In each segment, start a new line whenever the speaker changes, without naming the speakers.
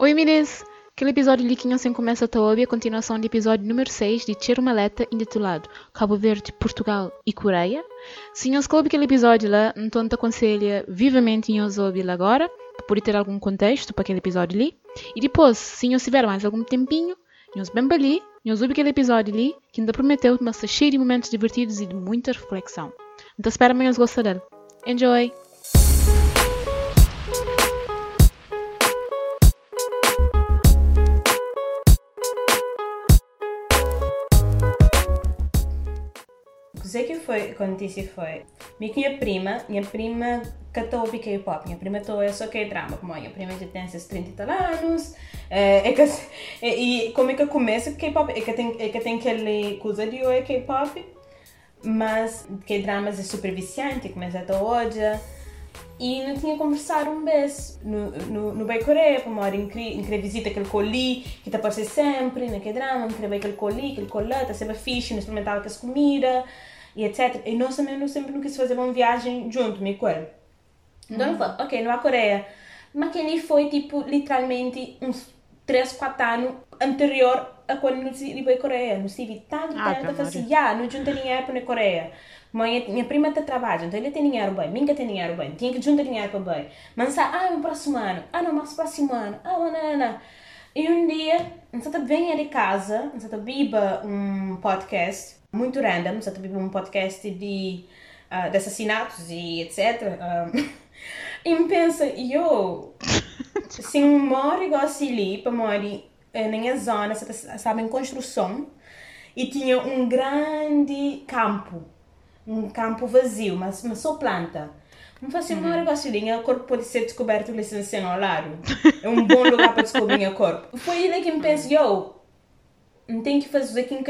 Oi meninas! Aquele episódio ali que sem começa a ouvir a continuação do episódio número 6 de Tiro Maleta intitulado Cabo Verde, Portugal e Coreia. Se não se coube aquele episódio lá, então te aconselho vivamente em ouvir agora, para poder ter algum contexto para aquele episódio ali. E depois, se não tiver mais algum tempinho, nós bem ali, nós ouve aquele episódio ali, que ainda prometeu uma cheio de momentos divertidos e de muita reflexão. Então espero amanhã gostar dele. Enjoy!
Sei que foi, a notícia foi, minha prima, minha prima cantou o K-pop, minha prima tô é só K-drama, como minha prima já tem esses 30 anos, é, é que, é, e como é que começa K-pop, é que tem, é que tem aquele coisa de é K-pop, mas K-dramas é super viciante, começa até hoje, e não tinha conversado um vez no, no, no Bay Coreia, para uma incrível visita aquele coli que está aparecendo sempre naquele drama, incrível aquele coli, aquele colã, está sempre fixe, não experimentava aquelas comidas e etc. E nós também não sempre não quis fazer uma viagem junto, me ele. Então, uhum. falei, ok, não há Coreia. Mas que ele foi, tipo, literalmente uns 3, 4 anos anterior a quando fui para a Coreia. Nós estive tanto
ah,
tempo, eu falei assim, já, não junta dinheiro para a Coreia. Minha, minha prima está trabalhando, então ele tem dinheiro bem, minha tem dinheiro bem, tinha que juntar dinheiro para bem. Mas, ah, no próximo ano, ah, não, mas próximo ano, ah, não, não, não. E um dia, nós venha de casa, nós biba um podcast muito random, só tipo um podcast de, uh, de assassinatos e etc. Um, e me pensa, eu, se um moro igual ali, para morar na minha zona, estava em construção, e tinha um grande campo, um campo vazio, mas, mas só planta. Não faz assim, negócio ali, o corpo pode ser descoberto licenciando ao lado. É um bom lugar para descobrir o corpo. Foi ele que me pensou, eu, não tenho que fazer aqui em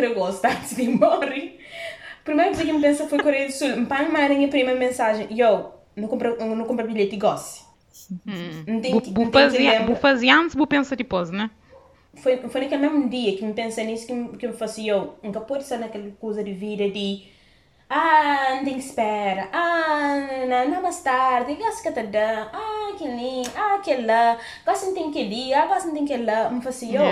antes de ir embora. Primeiro coisa que me pensa foi Coreia do Sul. Me a minha primeira mensagem, yo, não compra, não compra bilhete e goste.
Hum. Não tem que Vou fazer antes, vou pensar depois, né?
Foi, foi naquele mesmo dia que me pensei nisso que, me, que me falei, yo, nunca pode ser naquela coisa de vida de ah, não tem que esperar. Ah, não, não mais tarde. Gosto que tá Ah, que lindo. Ah, aquele lá. Gosto não tem que ir. Ah, gosto não tem que lá. Me faço eu.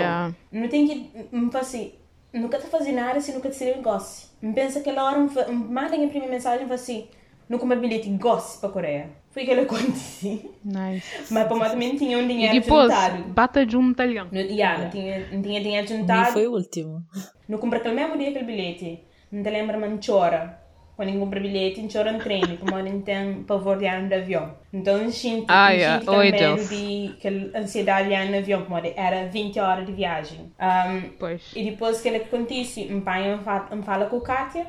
Não tem que. Me faço. Nunca tá fazendo nada se nunca te ser gosto. Me pensa que hora me manda a primeira mensagem e assim. Não como bilhete gosto para Coreia. Foi que ele aconteceu.
Nice.
Mas para também tinha um dinheiro
e depois,
juntado.
bata junto italiano.
Não, yeah, não, tinha, não tinha dinheiro juntado. Nem
foi o último.
Não comprei aquele mesmo dia aquele bilhete. Não te lembra, mas chora quando eu compro bilhete, em trem, como não tem pavor de andar de avião. Então, sinto,
ah, yeah.
também de aquela ansiedade de andar no avião, como era 20 horas de viagem. Um,
pois.
E depois que ele acontece, meu pai me fala, me fala com Kátia,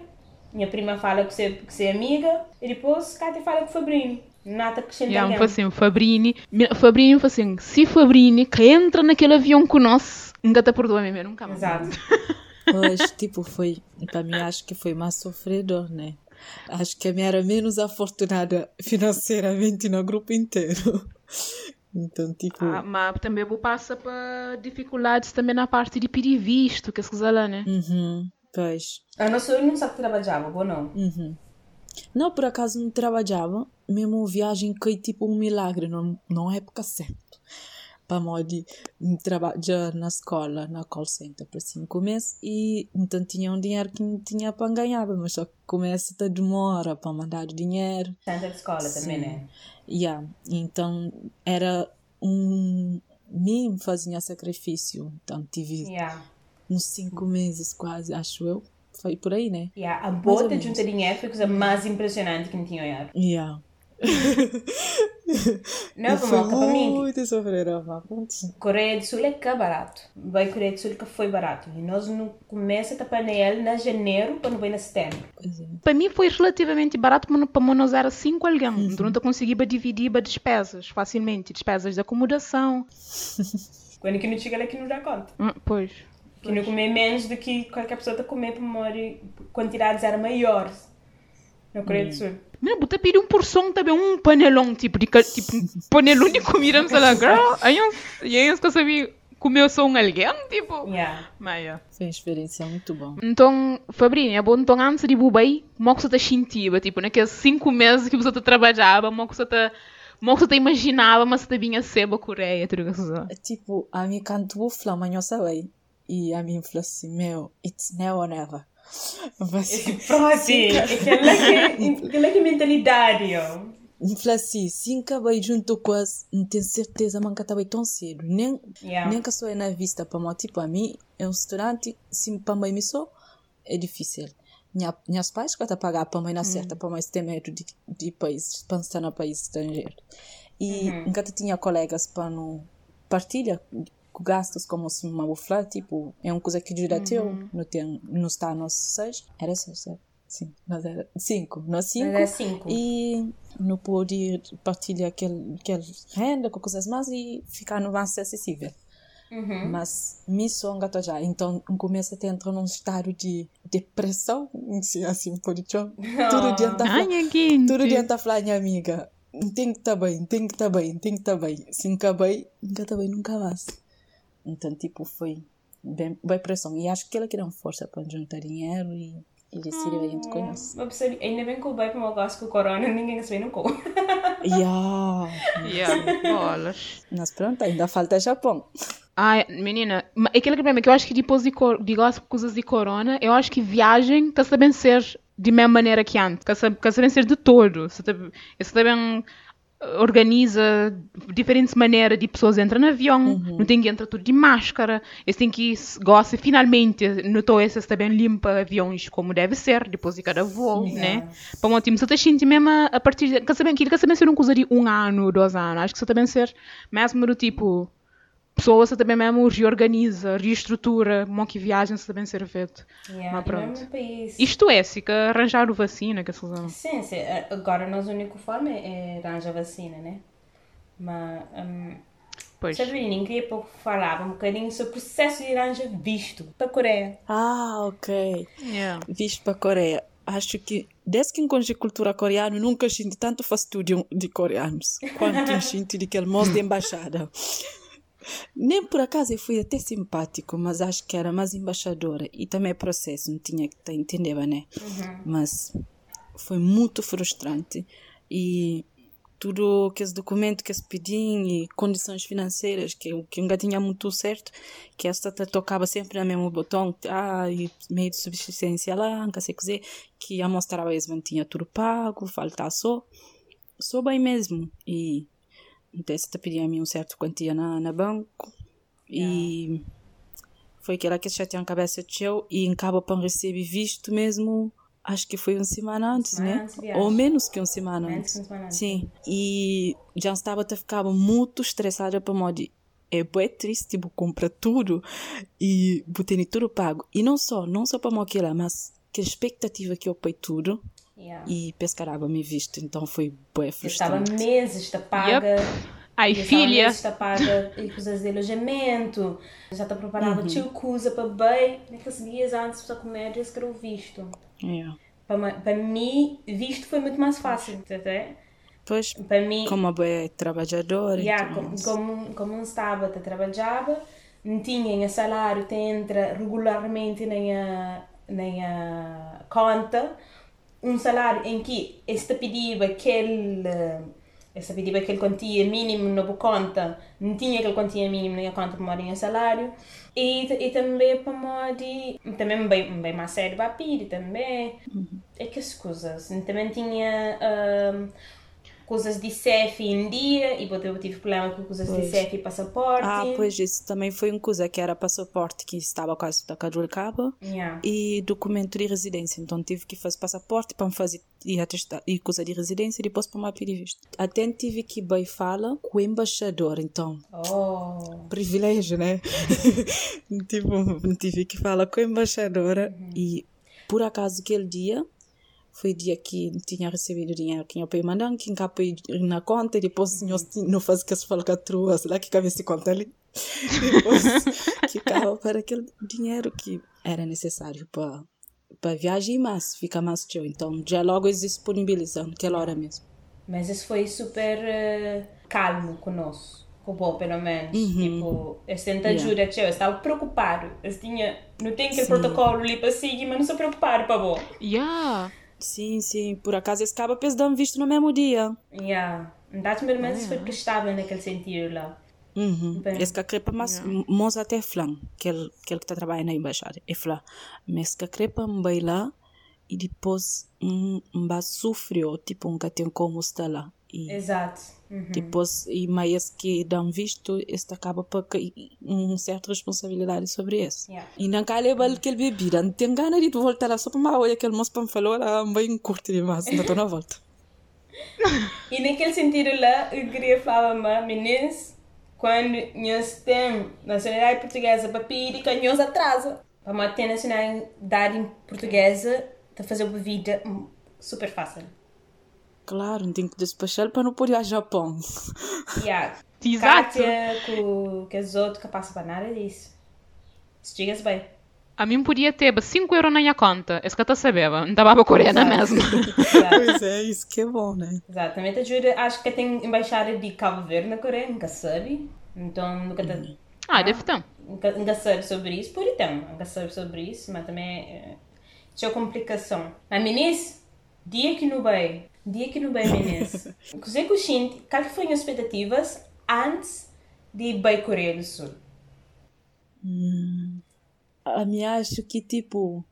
minha prima fala que você, que você é amiga, e depois Kátia fala com o Fabrini. Nada que
yeah, alguém. assim, Fabrini, Fabrini assim, se Fabrini que entra naquele avião com nós, nunca te perdoa mesmo, nunca mais.
Exato.
Pois, tipo, foi. Para mim, acho que foi mais sofredor, né? Acho que a minha era menos afortunada financeiramente no grupo inteiro. Então, tipo.
Ah, mas também vou passar para dificuldades também na parte de pedir visto, que é coisa lá, né?
Uhum, pois.
A nossa não sabe que trabalhava, ou não?
Uhum. Não, por acaso não trabalhava. Mesmo viagem que tipo um milagre, não, não é época certa para modo trabalhar na escola, na call center para cinco meses e então tinha um dinheiro que não tinha para ganhar, mas só que começa a demora para mandar dinheiro.
Center escola Sim. também, né?
Yeah. Então era um mim fazia sacrifício, então tive
yeah.
uns cinco meses quase, acho eu. Foi por aí, né?
Yeah. A bota de juntar dinheiro foi a coisa mais impressionante que me tinha olhado.
Yeah.
Não, foi
muito sofreram,
Coreia do Sul é que é barato. Vai Coreia do Sul que foi barato. E nós não começa a tapar nele na janeiro para não vai na setembro.
É. Para mim foi relativamente barato, mas para nós era 5 alguém. Uhum. Então não conseguia dividir as despesas facilmente. Despesas de acomodação.
Quando que não chega lá que não dá conta.
Hum, pois.
Que não comer menos do que qualquer pessoa está comer para quantidades eram maiores na Coreia do hum. Sul.
Mira, puta pedir um porção também, um panelão, tipo, de, tipo um panelão de comida, sei lá, girl. Aí eu que sabia comer só um alguém, tipo.
Yeah.
Mas, yeah.
Foi uma experiência muito bom.
Então, Fabrinha, é bom, então antes de bubai, como que você está sentindo, tipo, naqueles cinco meses que você trabalhava, como que você está Moça te imaginava, mas te vinha seba a Coreia, tudo que se
Tipo, a mim canto o eu sei. E a mim falou assim, meu, it's now or never. Mas,
Pronto, aquela que, aquela que mentalidade,
assim, se acabei junto com as, não tenho certeza, mas estava tão cedo. Nem,
Yeah.
nem que sou na vista para mim, tipo, a mim, é um restaurante, se para mim sou, é difícil. Minha, minhas pais que pagar para mim na certa, para mim ter medo de, de país, para estar no país estrangeiro. E nunca tinha colegas para não partilha com gastos como se uma bufla, tipo, é uma coisa que ajuda teu, não tem, não está nos seis, era seis, certo? Sim, nós era cinco, nós cinco.
Mas é cinco.
E não pôde partilhar aquele, aquele renda com coisas mais e ficar no mais acessível.
Uhum.
Mas me songa já, então começa a entrar num estado de depressão, assim, assim pode tá falando,
aqui.
todo dia tá falando, minha amiga, tem que estar bem, tem que estar bem, tem que estar bem. Se nunca bem, nunca está bem, nunca mais. Então, tipo, foi bem, bem pressão. E acho que ela queria força para juntar dinheiro e, e decidiu a gente conhece.
Eu percebi, ainda bem que o bem para o meu gosto com o corona, ninguém se vê no cu.
Yeah.
Yeah, bolas.
Mas pronto, ainda falta Japão.
Ai, menina, aquele problema é que eu acho que depois de, cor- de coisas de corona, eu acho que viagem está sabendo ser de mesma maneira que antes. Está sabendo ser de todo. Você também organiza diferentes maneiras de pessoas entrar no avião, não tem que entrar tudo de máscara, eles têm que gosta finalmente notou esses também limpa aviões como deve ser depois de cada voo, né? Para um time, você mesmo a partir de, quer saber aquilo, quer saber uma coisa de um ano, dois anos, acho que você também ser mesmo do tipo pessoas também mesmo reorganiza, reestrutura, como que viagens também ser feito.
Yeah,
Mas
é
pronto.
país.
Isto é, se que arranjar o vacina, que essas
Sim, sim. Agora, nós a única forma é arranjar vacina, né? Mas, um,
Pois.
sabe, menino, queria pouco falar um bocadinho sobre o processo de arranjar visto para a Coreia.
Ah, ok.
Yeah.
Visto para a Coreia. Acho que desde que encontrei cultura coreana, nunca senti tanto fastidio de coreanos quanto senti de aquele moço de embaixada. Nem por acaso eu fui até simpático, mas acho que era mais embaixadora. E também é processo, não tinha que tá, entender, né? Mas foi muito frustrante. E tudo que esse documento que se pediam e condições financeiras que o que nunca tinha muito certo que esta tocava sempre no mesmo botão ah e meio de subsistência lá nunca sei dizer que a mostrava eles não tinha tudo pago falta só só bem mesmo e então esta pedia a mim um certo quantia na, na banco e foi aquela que já tinha a cabeça de eu e acaba para receber visto mesmo acho que foi uma semana antes
semana
né?
antes
ou menos que uma semana
Menos
antes.
uma semana antes.
Sim, e já estava a ficar muito estressada para modo é bem triste, tipo, compra tudo e botei tudo pago. E não só, não só para aquilo, mas que a expectativa que eu pei tudo
Yeah.
e pescar água me visto, então foi bem
Eu estava
frustrante.
meses da paga.
Ai, filha.
meses da paga e coisas de alojamento. Já te preparava
Uhum.
tio coisa para bem. Naqueles dias antes para comer, esse que era o visto.
Yeah.
Para, para mim, visto foi muito mais fácil, até?
Pois,
Para mim,
como uma boa trabalhadora,
yeah,
então,
como, como, como não estava, a trabalhava, não tinha salário, te entra regularmente na minha conta, um salário em que este pedia aquele esse pedia aquele quantia mínimo na conta, não tinha aquele quantia mínimo na conta para morar salário, e, e também para morar também bem, bem mais sério para pedir também, é que as coisas, também tinha ah, coisas de CEF em dia, e eu tive problema com coisas de
Pois.
CEF e passaporte.
Ah, pois isso também foi uma coisa que era passaporte que estava quase da cabo
Yeah.
e documento de residência. Então tive que fazer passaporte para me fazer e atestar e coisa de residência e depois para me pedir visto. Até tive que ir fala com o embaixador, então
Oh.
privilégio, né? tipo, tive que falar com a embaixadora e por acaso aquele dia foi dia que tinha recebido dinheiro que eu peguei mandando, que encapei na conta e depois o senhor não faz que se fala com a trua, lá que cabe esse conta ali. Depois ficava para aquele dinheiro que era necessário para para viagem, mas fica mais teu. Então já logo eles disponibilizando aquela hora mesmo.
Mas isso foi super eh, calmo conosco. Com o bom, pelo menos. Tipo, eles tentam
Yeah.
ajuda, tio. Eu estava preocupado. Eles tinha, não tem aquele
Sim.
protocolo ali para seguir, mas não sou preocupado, para bom.
Yeah.
Sim, sim. Por acaso esse cabo dão visto no mesmo dia.
Yeah. Pelo menos foi prestável naquele sentido lá.
Uhum.
Bem.
Esse que crepa, mas mos até flan, que ele que ele que está trabalhando na embaixada, é flan. Mas que crepa me lá e depois um um sofreu, tipo um que tem como está lá. E
Exato. Uhum.
depois e mais que dão visto, este acaba por uma certa responsabilidade sobre isso.
Yeah.
E não quer levar aquele bebida, não tem ganas de voltar lá só para uma olha aquele moço para me falou, lá bem curto demais, não estou na volta.
E naquele sentido lá, eu queria falar, mas meninos, quando nós temos nacionalidade portuguesa para pedir que nós atrasa. Para manter a nacionalidade portuguesa, de fazer uma vida super fácil.
Claro, não tem que despachar para não poder ir ao Japão.
Yeah.
Exato.
Kátia, que, que os outros que passam para nada disso. Se digas bem.
A mim podia ter 5 euros na minha conta. Esse que eu estou a saber, não estava para coreana mesmo.
Pois é, isso que é bom, né?
Exatamente, ajuda. Acho que tem embaixada de Cabo Verde na Coreia, nunca sabe. Então, nunca, tá,
Ah, deve ter.
nunca, nunca sabe sobre isso. Por então, nunca sabe sobre isso, mas também é, é complicação. Mas, meninas, dia que não vai, dia que não vai, meninas. Cosé Cuxinte, qual foram as expectativas antes de ir para a Coreia do Sul?
A mim acho que, tipo,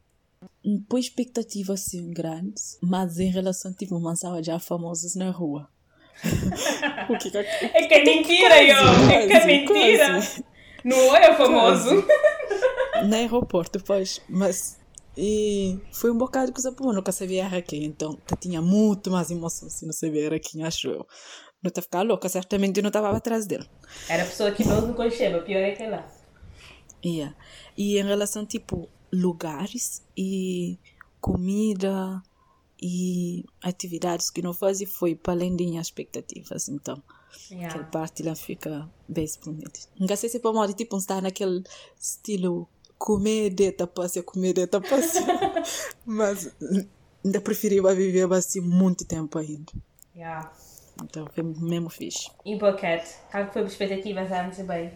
não põe expectativa assim grandes, mas em relação, tipo, mansava já famosos na rua. o que que
É que é mentira, eu! É que é
quase,
mentira!
quase.
Não é famoso?
no aeroporto, pois, mas e foi um bocado de coisa boa, nunca sabia aqui, então tinha muito mais emoção se não sabia aqui, acho eu. Não estava ficar louca, certamente eu não estava atrás dele.
Era a pessoa que não conhecemos, pior é que lá.
Yeah. E em relação, tipo, lugares e comida e atividades que não fazia, foi para além das minhas expectativas, então. Aquela
Yeah.
parte lá fica bem exponente. Não sei se para modo tipo estar naquele estilo comer de tapasse, comer de tapasse. Mas ainda preferia viver assim muito tempo ainda.
Yeah.
Então foi mesmo fixe.
E Boquete, qual foi as expectativas antes bem?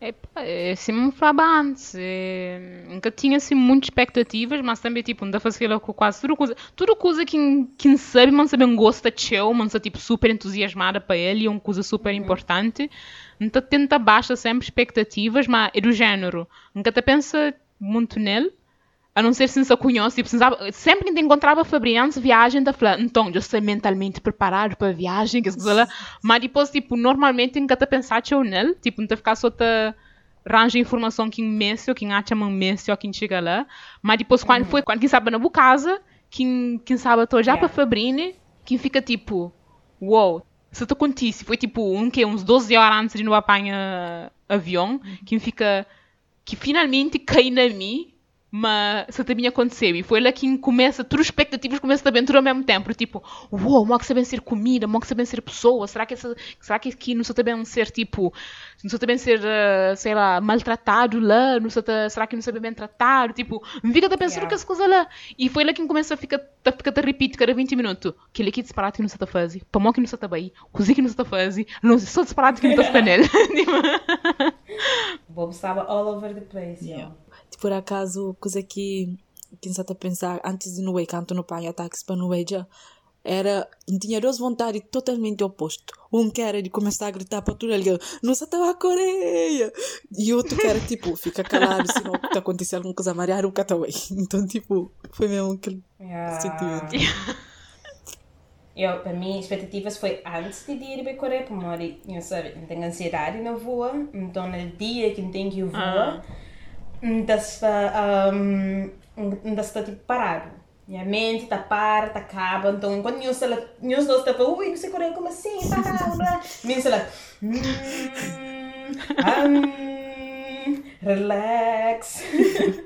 Epá, é assim falava antes. É, nunca tinha assim muitas expectativas, mas também tipo, ainda fazia lá com quase tudo coisa. Tudo coisa que quem sabe, mas sabe, gosta de show, mas tipo super entusiasmada para ele, é uma coisa super importante. Nunca tenta baixa sempre expectativas, mas é do género. Nunca te pensa muito nele. A não ser se não conhece, tipo, se sempre que encontrava Fabriano, viagem da falar, então, eu estou mentalmente preparado para a viagem, que coisa lá. Mas depois, tipo, normalmente nunca te pensar eu nele, tipo, não te ficar só te arranja informação que imenso, que acha imenso, quem chega lá. Mas depois, quando foi, quando quem sabe na boa casa, quem, quem sabe estou já para Fabrine, quem fica tipo, uou, se te acontece, foi tipo, um que uns 12 horas antes de não apanhar avião, quem fica, que finalmente cai na mim, mas isso também aconteceu. E foi lá que começa, todas as expectativas começam também tudo ao mesmo tempo. Tipo, uou, wow, que sabem ser comida, que sabem ser pessoas. Será que, essa, será que aqui não só também ser tipo, não só também ser, eh, sei lá, maltratado lá? Não só será que não sabem bem tratar? Tipo, me fica a pensar
Yeah.
que essa coisa lá. E foi lá que começa a ficar, a ficar a repetir cada 20 minutos. Que ele aqui disparado que não se está a fazer, pamão que não se está bem, cozinha que não se está a fazer, não só disparado que não está a nele.
Bob estava all over the place,
Yeah. Por acaso, coisa que quem está a pensar antes de no way, canto no pai ataques para no way já era tinha duas vontades totalmente opostas. Um que era de começar a gritar para tudo ali, nossa, estava a Coreia! E outro que era tipo, fica calado, se não está acontecendo alguma coisa marear o cataway. Então, tipo, foi mesmo aquele
Yeah.
sentimento.
Eu, para mim, expectativas foi antes de ir para a Coreia, porque eu, sabe, eu tenho ansiedade na voa, então no dia que eu tenho que voar, ainda está, um, está tipo parado. Minha mente está para, está acaba, então enquanto eu sei lá, eu dois está ui, não sei como assim, blá, blá. Minha lá, hum, hum, relax.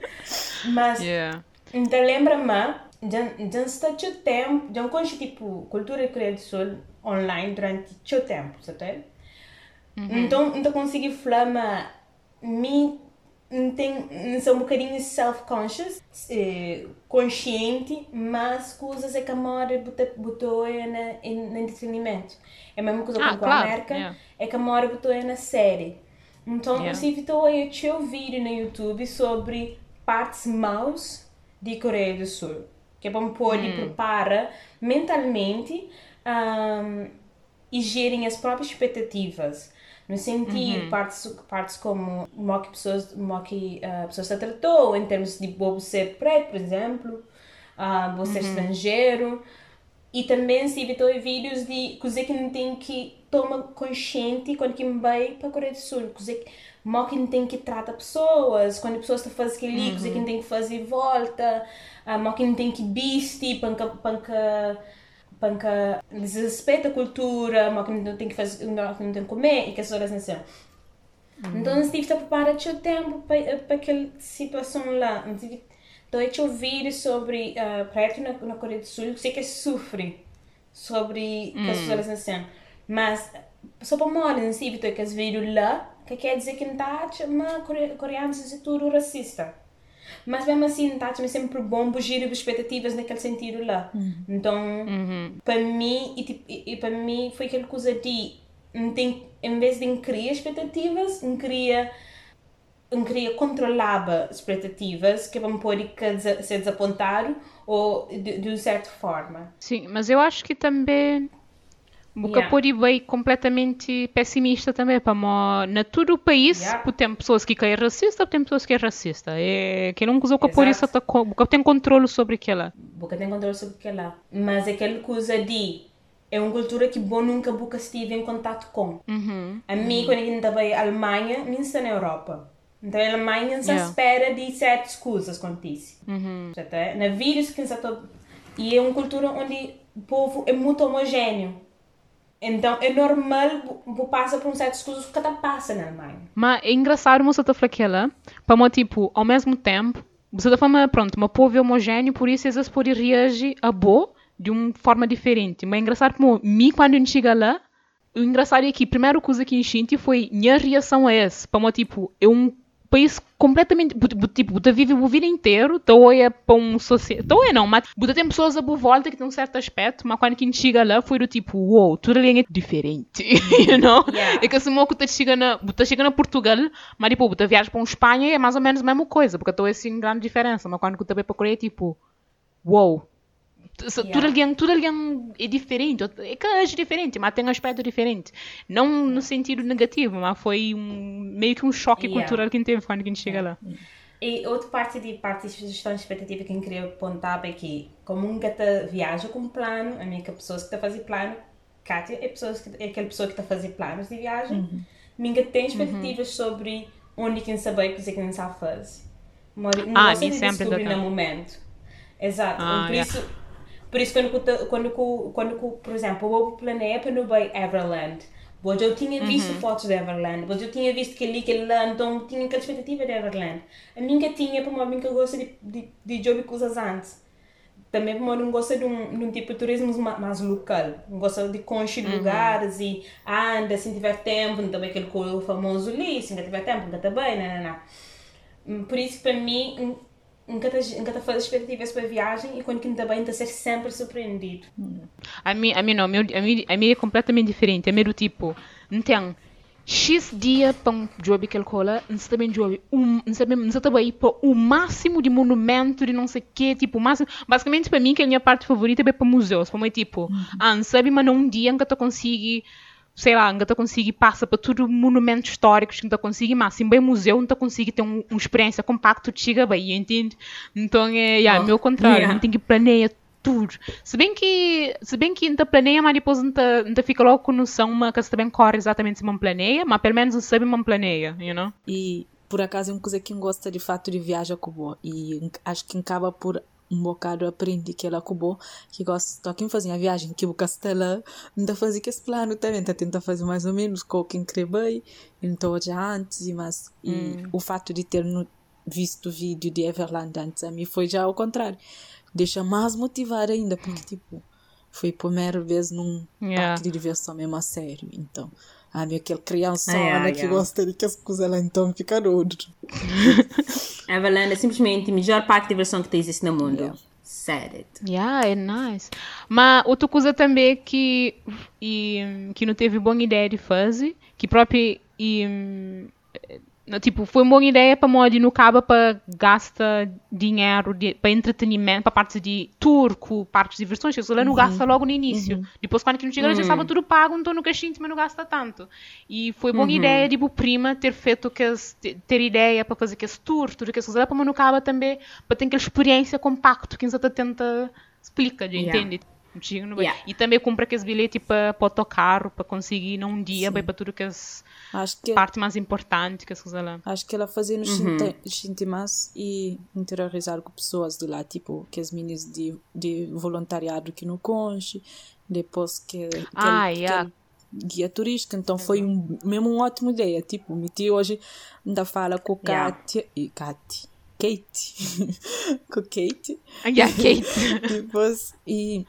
Mas
yeah.
então lembra-me, já, já está muito tempo, já conheço tipo cultura e Coreia do Sul online durante muito tempo, sabe? Então, não consegui falar, mas me tem, sou um bocadinho self-conscious, eh, consciente, mas coisas é que a Mora botou na, no entretenimento. É a mesma coisa
Ah,
com a
claro,
América,
yeah.
é que a Mora botou na série. Então,
Yeah.
eu estou aí a um vídeo no YouTube sobre partes maus de Coreia do Sul, que é para me pôr e prepara mentalmente ahm, e gerem as próprias expectativas. No sentido,
Uhum.
partes, partes como como que pessoas, como que a pessoa se tratou, em termos de vou ser preto, por exemplo, ah, vou
Uhum.
ser estrangeiro. E também se evitou vídeos de coisa que não tem que tomar consciente quando que vai para a Coreia do Sul. Coisa que mal que não tem que tratar pessoas, quando a pessoa está fazendo aquilo, coisa que não tem que fazer volta, ah, mal que não tem que vestir, panca, panca, panca, desrespeita a cultura, mal que não tem que fazer, não tem que comer e que as horas não são. Então, eu tive que preparar o tempo para, para aquela situação lá. Então, eu ouvido sobre uh, preto na, na Coreia do Sul, eu sei que sofre sobre hum. as pessoas assim. Mas, só para morar, não sei, que as viram lá, que quer dizer que não está, mas coreanos é tudo racista. Mas mesmo assim, não está é sempre bom bugir expectativas naquele sentido lá. Então, para mim, e, tipo, e, e para mim foi aquela coisa de, tem, em vez de criar expectativas, não queria as expectativas que vão pôr ser desapontado ou de, de uma certa forma.
Sim, mas eu acho que também Boca
Yeah.
pôr bem completamente pessimista também, para mo- na todo o país,
Yeah.
tem pessoas que querem racista, tem pessoas que é racista. É, que não usa por isso, tá boca tem controle sobre aquela.
Boca tem controle sobre aquilo lá. Mas aquela coisa de é uma cultura que bom nunca boca estive em contato com.
Uhum.
A mim, quando eu estava em Alemanha, eu estou na Europa. Então, a Alemanha se
Yeah.
espera de certas coisas acontecem.
Uhum.
É? Na vírus que se to- E é uma cultura onde o povo é muito homogéneo. Então, é normal você passar por um certas coisas que cada passa na Alemanha.
Mas é engraçado você falando aquela, para tipo, ao mesmo tempo, você tá falando, pronto, uma povo é por isso eles podem reagir a boa de uma forma diferente. Mas é engraçado como, mim, quando chega lá, o engraçado é que a primeira coisa que eu senti foi minha reação a esse. Para tipo, é um país completamente, tipo, você vive a vida inteiro, então é para um sociedade, então é não, mas você tem pessoas a boa volta que têm um certo aspecto, mas quando gente chega lá, foi do tipo, uou, tudo ali é diferente, you know?
Yeah.
É que assim, que você chega na, você chega na Portugal, mas tipo, você viaja para a Espanha é mais ou menos a mesma coisa, porque é assim grande diferença, mas quando você vai para a Coreia, é tipo, uou, se-
Yeah.
tudo ali, tudo ali é diferente, é que é diferente, mas tem um aspecto diferente. Não no sentido negativo, mas foi um, meio que um choque
Yeah.
cultural que a gente teve quando a gente chega lá.
E outra parte de parte de gestão expectativa que eu queria apontar é que, como nunca te viaja com plano, a minha que pessoas que a fazer plano, Kátia é, pessoas que, é aquela pessoa que está a fazer planos de viagem, minha tem expectativas sobre onde quem sabe o que quem sabe fazer. Mas não
Ah, sempre
descobrir
dá
no momento. Exato.
Ah,
por,
yeah.
isso, por isso, quando, quando, quando, quando, por exemplo, eu planeio para não ir Everland, Hoje eu tinha visto fotos de Everland, hoje eu tinha visto que ali, que lá, então tinha aquela expectativa de Everland. A minha tinha, para uma que gosta de, de, de jogar coisas antes. Também para não gosta de um, de um tipo de turismo ma- mais local. Não gosta de conhecer lugares e anda, se tiver tempo, não também aquele famoso ali, se não tiver tempo, nunca está bem, não, não, não. Por isso, para mim, nunca está nunca tá fazendo expectativas para a viagem e quando que não está bem, está a ser sempre surpreendido.
A mim, a mim não, a mim, a mim, a mim é completamente diferente. É meio do tipo, não tem X dia para um job que ele cola, não se também job, um, não se também, não se também para o máximo de monumento de não sei o quê, tipo, o máximo, basicamente para mim que é a minha parte favorita é para museus, para mim tipo, ah, não sabe, mas não um dia nunca tu consegue sei lá, tu consegue passa para tudo monumentos históricos que não tu consegue, mas assim, bem museu, não tu consegue ter um, uma experiência compacta, tu chega bem, entende? Então é, yeah,
Oh,
meu contrário,
yeah.
não tem que planear tudo. Se bem que, se bem que não planeia, mas depois não te, não te fica logo com noção, mas que também corre exatamente se não planeia, mas pelo menos sabe não planeia, you know?
E por acaso é uma coisa que gosta de fato de viajar com boa. E acho que acaba por um bocado aprender que ela acabou, que gosta de quem fazia a viagem, que o castelo ainda fazia que esse plano também, tá tentar fazer mais ou menos com quem crê bem, então já antes, mas e o fato de ter no- visto o vídeo de Everland antes a mim foi já ao contrário, deixa mais motivar ainda, porque tipo, foi a primeira vez num
Yeah.
parque de diversão mesmo a sério, então. Ah, meu, aquele criança
Ah, yeah,
que
yeah.
gosta de que as coisas lá então fica outro.
Everland é simplesmente o melhor parque de diversão que existe no mundo.
Yeah.
Sério.
Yeah, é nice. Mas outra coisa também que, e, que não teve boa ideia de fazer, que próprio e, Tipo, foi uma boa ideia para modo no cabo para gasta dinheiro de, para entretenimento, para partes de turco, partes de diversões, que isso lá não gasta logo no início. Depois, quando que não chega, já estava tudo pago, então no caixinho, mas não gasta tanto. E foi boa ideia, tipo, prima, ter feito que ter ideia para fazer que esse tour, tudo que isso lá para no cabo também, para ter aquela experiência compacto que a gente tenta explica, yeah. entende? Yeah. E também compra aqueles bilhetes para, para o autocarro, para conseguir num dia, para tudo que as Acho que parte mais importante que coisas lá.
Acho que ela fazia nos uhum. e interiorizar com pessoas de lá, tipo, que as meninas de, de voluntariado que no Conche, depois que, que,
ah, ele, yeah.
que guia turística, então foi um, mesmo uma ótima ideia, tipo, me hoje ainda fala com Kátia yeah. e Kate Kate com Kate
yeah, Kate
depois e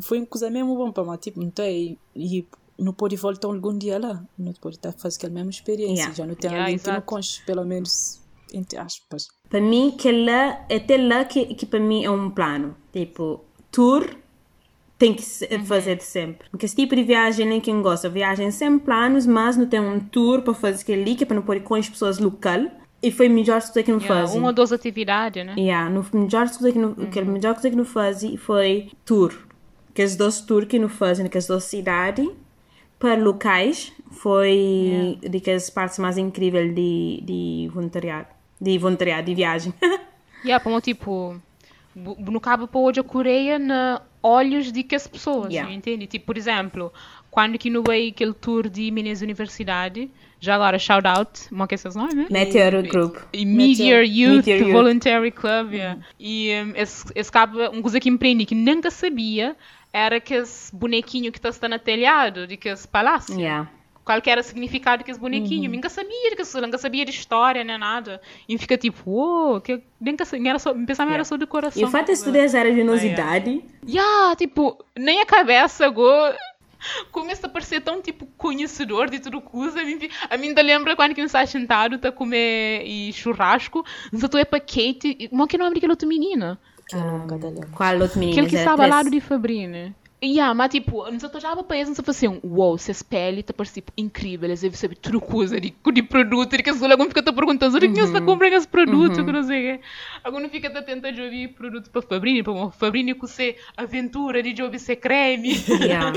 foi uma coisa mesmo bom para mim, tipo, então, e, e não pode voltar algum dia lá, não pode estar fazendo aquela mesma experiência, yeah. já não tem yeah, alguém que não conche, pelo menos, entre aspas.
Para mim, que lá, é até lá que, que para mim é um plano, tipo, tour tem que uhum. fazer de sempre. Porque esse tipo de viagem nem quem gosta, viagem sem planos, mas não tem um tour para fazer aquele ali, que é para não poder com as pessoas local. E foi a melhor coisa que não yeah, fazem.
Uma ou duas atividades, né?
Yeah, no melhor coisa que não, uhum. que a melhor coisa que não fazem foi tour que as duas tours que nos fazem, que as duas cidades, para locais, foi yeah. de que as partes mais incríveis de, de voluntariado, de voluntariado, de viagem.
yeah, como tipo, no cabo para hoje a Coreia na olhos de que as pessoas, yeah. entende? Tipo, por exemplo, quando que no veio aquele tour de Minas Universidade, já agora shout out, como é que é nome?
Meteor Group.
E Meteor Youth Meteor Voluntary Club, yeah. E um, esse, esse cabo, uma coisa que me prende, que nunca sabia, era que esse bonequinho que está no telhado, de que esse palácio.
Yeah.
Qual que era o significado que esse bonequinho? Uhum. Nunca sabia, que nunca sabia de história nem nada. E fica tipo, uou, oh, que nunca era só, pensava yeah. era só decoração.
E o fato de estudar essa geniosidade.
Yeah, tipo, nem a cabeça agora começa a parecer tão tipo conhecedor de tudo que usa. A mim ainda lembra quando que está sentado, está a comer e churrasco, mas eu é para Kate. Como é que é o nome daquela outra menina?
Eu. Qual outro menino?
Aquele que estava ao lado de Fabrina. Yeah, mas tipo, outros já país não se fazia um wow, se as pele tá tipo incrível, eles devem saber tudo coisa de, de produto, de que as alguém fica te perguntando, onde é que você compra esse produto, uhum. que não sei Agora fica te tentando ouvir produto para Fabrini, para uma Fabrini com ser aventura, de ouvir ser creme.
Yeah.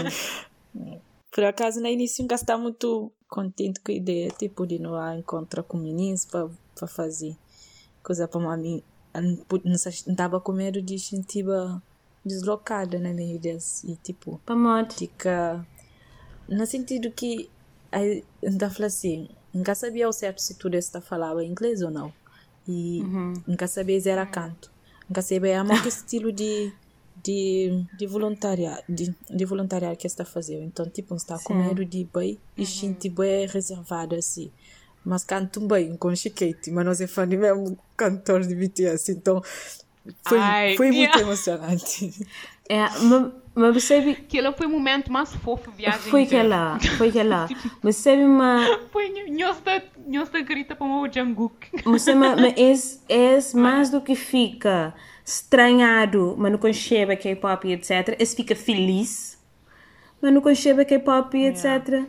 Por acaso, no início, nunca estava muito contente com a ideia, tipo, de ir no encontrar com meninos para fazer coisa para mim estava com medo de sentir deslocada na meio desse e tipo fica no sentido que ainda falei assim nunca sabia ao certo se tudo está falava inglês ou não. E uhum. nunca sabia se era canto. Nunca sabia a que estilo de de, de voluntariado de, de voluntariado que está fazendo. Então tipo está com medo de bem e uhum. sentir bem reservado assim mas canto bem com Chiquete, mas não sei fã de mesmo cantor de BTS, então foi, Ai, foi muito yeah. emocionante.
É, mas, mas.
Aquele foi o momento mais fofo viagem.
Foi aquela, foi aquela. Mas sabe uma...
Foi nhosta grita para o Jungkook.
Mas, mas é, é mais do que fica estranhado, mas não concheba K-pop e etc. Esse fica feliz, mas não concheba K-pop e etc. Yeah.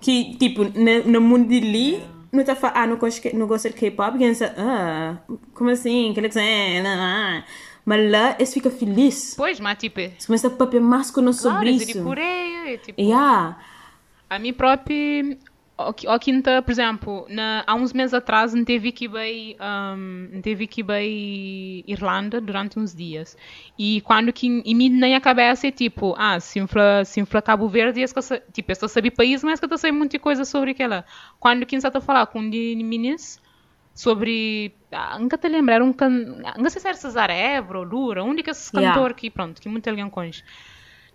Que, tipo, no, no mundo de Lee... Yeah não está a ah, não gosto, não gosto de K-pop, e pensa, ah, como assim? Que é, não, não. Mas lá eles ficam felizes.
Pois, mas tipo.
Eles começam a papiar mais com nós sobre isso.
Claro, aí, tipo.
Yeah.
A mim própria ao quinta, por exemplo, na, há uns meses atrás não teve que ir um, teve que ir Irlanda durante uns dias. E quando que em mim nem a cabeça é tipo ah se infla se infla Cabo Verde é tipo eu sabe país mas que eu sei muita coisa sobre aquela. Quando que está a falar com meninas sobre ah, nunca te lembro era um can... não sei se era Cesar Évora ou Lura um yeah. cantor que pronto que muito alguém conhece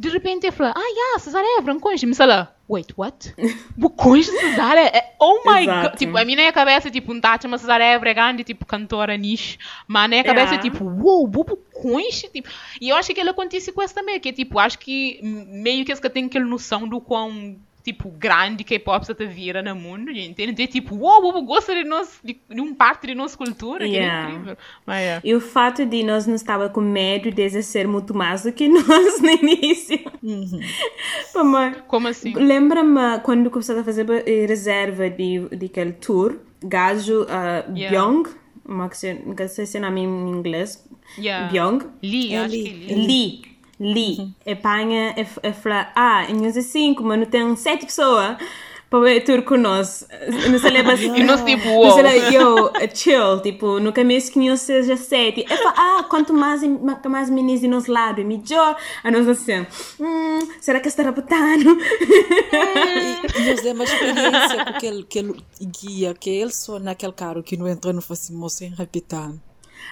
de repente ele falou, ah, yeah, Cesar Évora, um conge. Me fala, wait, what? O conge Cesar é, oh my Exato. god. Tipo, a minha na cabeça, tipo, um tati, mas Cesar Évora é grande, tipo, cantora niche. Mas na minha cabeça, yeah. tipo, uou, wow, bubu conge, tipo. E eu acho que ele acontece com essa também, que, tipo, acho que meio que eles têm aquela noção do quão tipo, grande K-pop está vira no mundo, entende? É tipo, uou, wow, gosta de, nós, de, de um parte de nossa cultura, yeah. que é incrível. Mas, yeah.
E o fato de nós não estava com medo de exercer muito mais do que nós no início.
Uhum.
Como assim?
Lembra-me quando começaste a fazer reserva de, de aquele tour, gajo uh,
Yeah.
Byung, uma que se, não sei se é nome em inglês,
Yeah.
Byung,
Lee,
É
acho
Lee.
que é Lee.
Li, é panha, é, é falar, ah, em uns cinco, mas não tem sete pessoas para ver tour com nós. Não se leva assim.
E nós tipo,
Não
uou.
se leva, yo, chill, tipo, no começo que não seja sete. É falar, ah, quanto mais, mais meninos de nosso lado, é melhor. A nós assim, hum, será que está raptando?
E deu uma experiência com aquele, aquele guia, que ele só naquele carro que não entrou, não fosse moço em rapitão.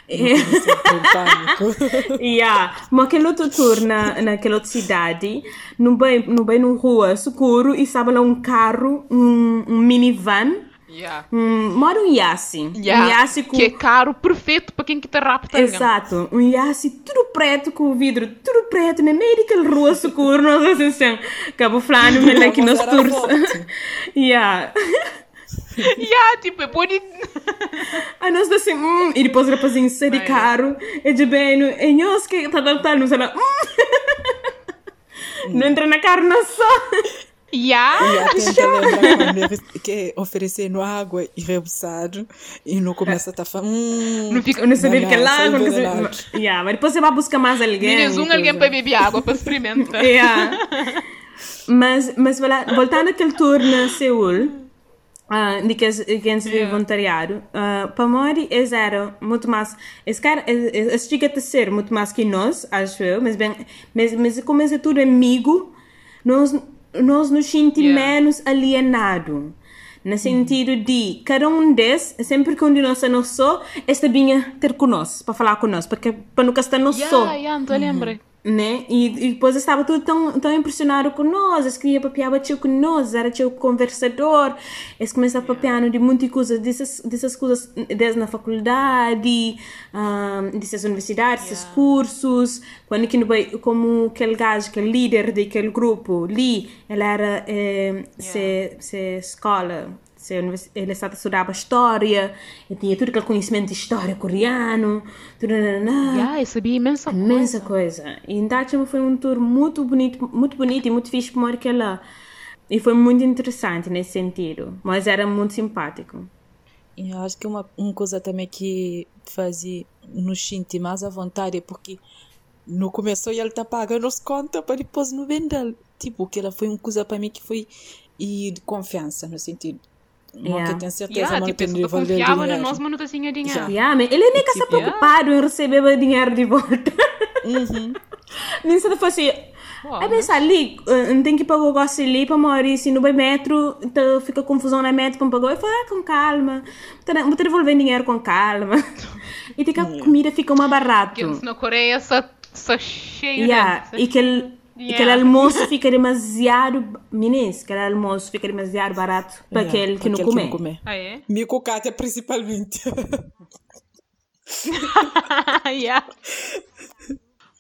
yeah. Mas aquele outro tour na, naquela outra cidade, no bem, no bem no rua, seguro, e estava lá um carro, um, um minivan,
Yeah.
um, mora um Yassi.
Yeah.
Um Yassi com...
Que é caro, perfeito para quem que te rapta.
Exato, um Yassi tudo preto, com o vidro tudo preto, na meio daquela rua seguro, nós assim, Cabo Flano, mas aqui nos
forte.
yeah.
Yeah, tipo, é bonito.
Aí nós assim, hum, e depois o rapazinho sai de carro, e de bem, e nós que tá tá tá, não sei lá, hum. Não entra na carro, não só.
Yeah.
E até ainda lembrar que oferecendo água e rebuçado e não começa a estar falando. Hum,
Não fica, não sabia que sei-
lado.
yeah, mas depois você vai buscar mais alguém.
Menos um alguém para beber água para experimentar.
Yeah. mas, mas voltando àquele tour na Seul, uh, de que as agentes de voluntariado, uh, para Mori eles eram muito mais, esse cara, esse chega a ser muito mais que nós, acho eu, mas bem, mas, mas como é tudo amigo, nós, nós nos sentimos
Yeah.
menos alienado. No sentido de cada um desses, sempre que um de nós é nosso, esta vinha ter conosco, para falar conosco, porque para nunca estar nosso
Yeah, yeah, então lembrei.
Né? E, e depois estava tudo tão, tão impressionado com nós, eles queriam papiar batia com nós, era teu conversador, eles começaram a papiar de muitas coisas, dessas, dessas coisas desde na faculdade, um, dessas universidades, desses cursos, quando que como aquele gajo, que é líder daquele grupo, Lee, ele era, eh, se, se escola, se estava estudava história, e tinha todo aquele conhecimento de história coreano, tudo.
Yeah, eu sabia imensa coisa.
Imensa coisa. E então foi um tour muito bonito, muito bonito e muito fixe por que lá. E foi muito interessante nesse sentido. Mas era muito simpático.
E eu acho que uma, uma coisa também que fazia nos sentir mais à vontade é porque no começo ele tá pagando as contas para depois não vender. Tipo, que ela foi uma coisa para mim que foi e de confiança, no sentido. Não
Yeah.
que eu tenho certeza,
Yeah,
mas
tipo,
não
eu confiava
dinheiro.
em nós, mas não tinha dinheiro.
Yeah, ele nem está
Tipo,
preocupado em receber o dinheiro de volta.
Uhum.
Nem se fosse.
Uau,
É pensar ali, eh, não tem que pagar o gosto ali para não vai metro, então fica confusão na metro para pagar. Eu falo, ah, com calma. Vou te devolver dinheiro com calma. E tem que a comida fica mais barato.
Porque na Coreia só, só cheio
Yeah,
de...
e aquele,
Yeah.
aquele almoço fica demasiado. Meninas, aquele almoço fica demasiado barato para
Yeah,
aquele que não
aquele
come.
Ah, é?
Mico Cátia, principalmente.
yeah.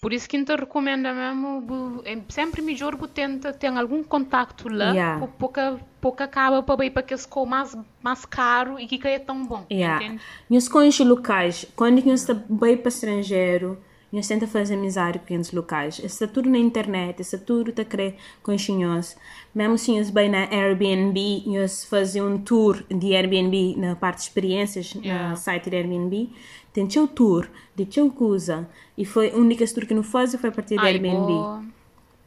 Por isso que eu te recomendo mesmo, é sempre melhor que tenta ter algum contacto lá,
Yeah.
por pouca, pouca acaba para ir para que ficou mais, mais caro e que é tão bom,
Yeah.
entende?
Nós conhecemos locais, quando nós está bem para estrangeiro, nós tenta fazer amizade com os locais. Está tudo na internet, está tudo a querer conhecer nós. Mesmo se nós bem na Airbnb, nós fazer um tour de Airbnb na parte de experiências
Yeah.
no site de Airbnb, tem teu tour de teu coisa. E foi a única tour que não faz foi a partir de
Ai,
Airbnb.
boa.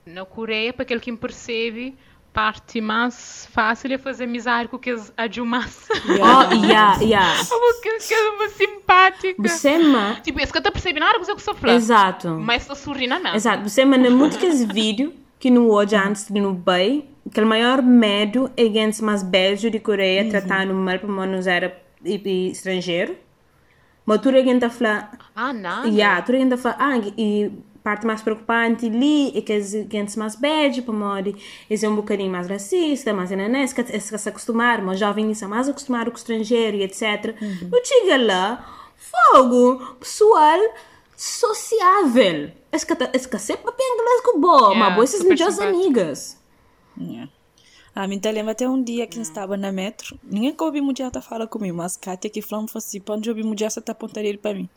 Na Coreia, para aquele que me percebe, parte mais fácil é fazer amizade com aqueles adjumas.
Oh, yeah, yeah.
Porque que é uma simpática.
Você ma...
Tipo, esse que eu percebi nada que eu sou flã.
Exato.
Mas estou sorrindo mesmo.
Exato, você manda muito aqueles vídeos que no hoje antes de no bem, que o maior medo é gente mais beijo de Coreia tratando mal para nós era e, estrangeiro. Mas tudo a gente fala,
Ah, não.
yeah, tudo a gente fala, ah, e parte mais preocupante ali é que as gente mais modo eles é um bocadinho mais racista, mais nanés, que se se acostumar, mas jovens são mais acostumados com o estrangeiro e etc. Não chega lá, fogo, pessoal sociável. Esse que esse que sempre para inglês com boa,
Yeah,
mas boas essas melhores amigas.
Yeah. A mim te lembra até um dia que eu estava na metro. Ninguém que ouvi mulher tá falando comigo, mas Kátia que falou assim, quando eu ouvi mulher, você tá apontando ele para mim.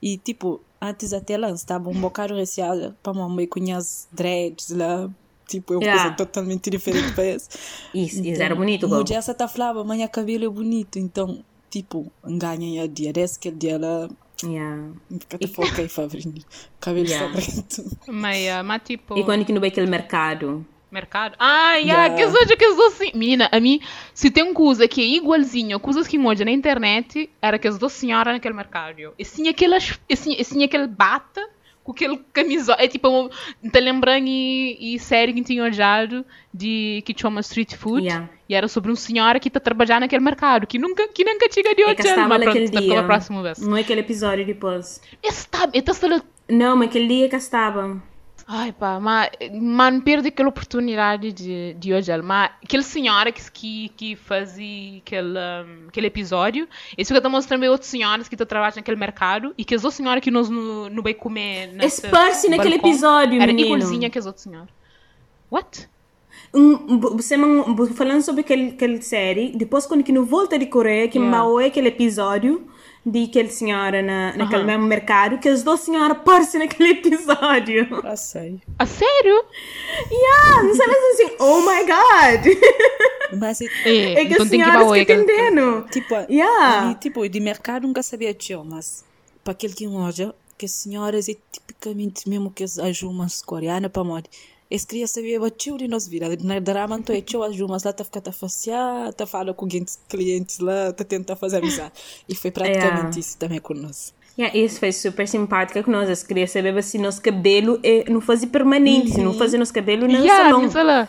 E tipo, antes até lá, estava um bocado receada para mamãe com as dreads lá, Tipo, é uma
Yeah.
coisa totalmente diferente para esse.
Isso, isso era bonito, go.
essa tá falava, amanhã cabelo é bonito, então, tipo, ganha a dia desse, que dia ela
Yeah.
fica te foca Fabrinho. Cabelo
Yeah.
está preto.
Mas, ah, mas tipo.
E quando que não vai aquele mercado?
Mercado? Ah, yeah,
Yeah.
que seja que eu sou assim. Menina, a mim, se tem uma coisa que é igualzinho a coisas que hoje na internet, era que as duas senhoras naquele mercado. E sim aquelas, e sim, e sim aquele bata com aquele camisola. É tipo, um- tá lembrando e, e série que tinha olhado de que chama Street Food.
Yeah.
E era sobre uma senhora que está trabalhando naquele mercado, que nunca, que nunca tinha de
É estava
mas
naquele
pronto, tá
dia.
próxima vez.
Não é aquele episódio depois.
Tá, esse tá
Não, mas aquele dia que estava.
Ai pá, mas, mas não perde aquela oportunidade de, de hoje. Mas aquela senhora que, que, que fazia aquele, um, aquele episódio, esse que está mostrando também outras senhoras que estão trabalhando naquele mercado e que as outras senhoras que nós não, não vai comer
Esparce naquele
balcão,
episódio,
Era
menino.
igualzinha que as outras senhoras. What?
Um, você falando sobre aquele, aquele série, depois quando que não volta de Coreia, que
Yeah.
mal é aquele episódio de aquela senhora na, naquele mesmo mercado, que as duas senhoras aparecem naquele episódio.
Ah, sei.
A sério?
yeah, não sabe assim, oh my god.
Mas, e-
É,
É que
então
senhoras
bater
que
aquele-
entendendo.
tipo,
Yeah.
e, tipo, de mercado nunca sabia tio, mas para aquele que olha, que as senhoras é tipicamente mesmo que as ajumas coreanas para moda. Eles queriam saber o tio de nós vida. Na drama, então é tio as ajumas lá, tá ficando tá facear, tá falando com alguns clientes lá, tá tentando fazer amizade. E foi praticamente
Yeah.
isso também com nós.
Yeah, isso foi super simpática com nós. As queria saber se nosso cabelo é, não fazia permanente, se não fazia nosso cabelo no
Yeah,
salão.
minha sala.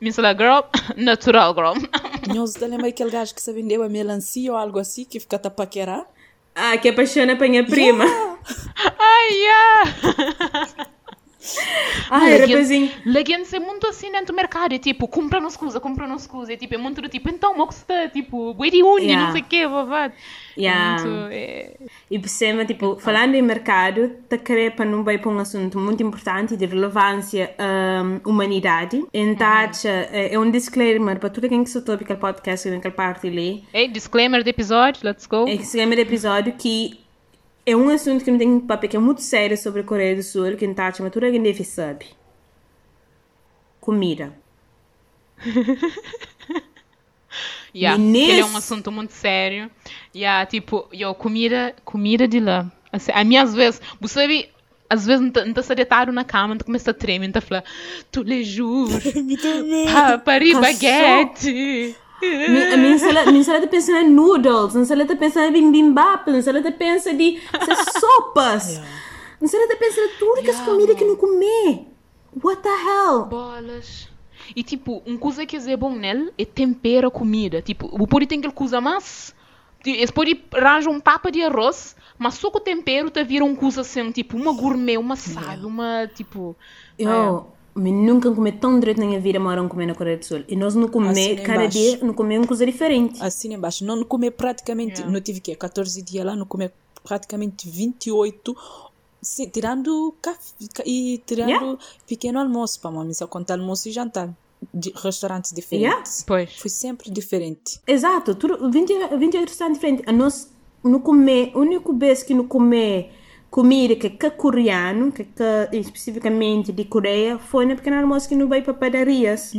Minha sala, girl, natural girl.
Nós lembra aquele gajo que se vendeu a melancia ou algo assim, que fica a paquerar?
Ah, que apaixona para minha prima.
Ai, yeah.
Ai,
Legend-
rapazinho.
Legends é muito assim dentro do mercado. É tipo, compra-nos coisa, compra-nos coisa. É tipo, é muito do tipo, então, o que está? Tipo, boi de unha,
Yeah.
não sei o quê, babado.
Yeah.
É muito, é...
E por cima, tipo, falando em mercado, te querer para não vai para um assunto muito importante de relevância à humanidade. Então, é um disclaimer para tudo quem que escutou aquele podcast, naquela parte ali.
Ei, disclaimer do episódio, let's go.
É que lembra do episódio que é um assunto que não tem papel, que é muito sério sobre a Coreia do Sul, que está a tudo alguém deve saber. Comida.
Yeah, ele é um assunto muito sério. Yeah, tipo, yo, comida, comida de lá. Assim, a mim, às vezes, você sabe, às vezes, não está se deitado na cama, não começa a tremer, não fala, tu lhe juro, pa, pari
Cansou.
Baguete.
Mi- A minha sala, minha sala está pensando em noodles, está pensando em bibimbap, minha sala está pensando de essas sopas. Minha sala está pensando em tudo que as comidas que não comer. What the hell?
Bolas. E tipo, uma coisa que é bom nele é tempera a comida. Tipo, o pode tem aquela coisa mais. Eles podem arranjar um papa de arroz, mas só com o tempero te vira uma coisa assim, tipo, uma gourmet, uma sabe, uma tipo.
Eu, me nunca comi tão direito na minha vida, moram comer na Coreia do Sul. E nós não comer,
Assim
cada dia, não comer uma coisa diferente.
Assim embaixo. Não, não comer praticamente,
Yeah.
não tive que 14 dias lá, não comer praticamente 28, sim, tirando café e tirando
Yeah.
pequeno almoço, para mim, só contar almoço e jantar. De restaurantes diferentes.
Pois.
Foi sempre diferente.
Exato, tudo, 20, 28 restaurantes diferentes. A nós não comer, o único vez que não comer comida que é coreano, que é especificamente de Coreia, foi na pequena almoço que não vai para padarias.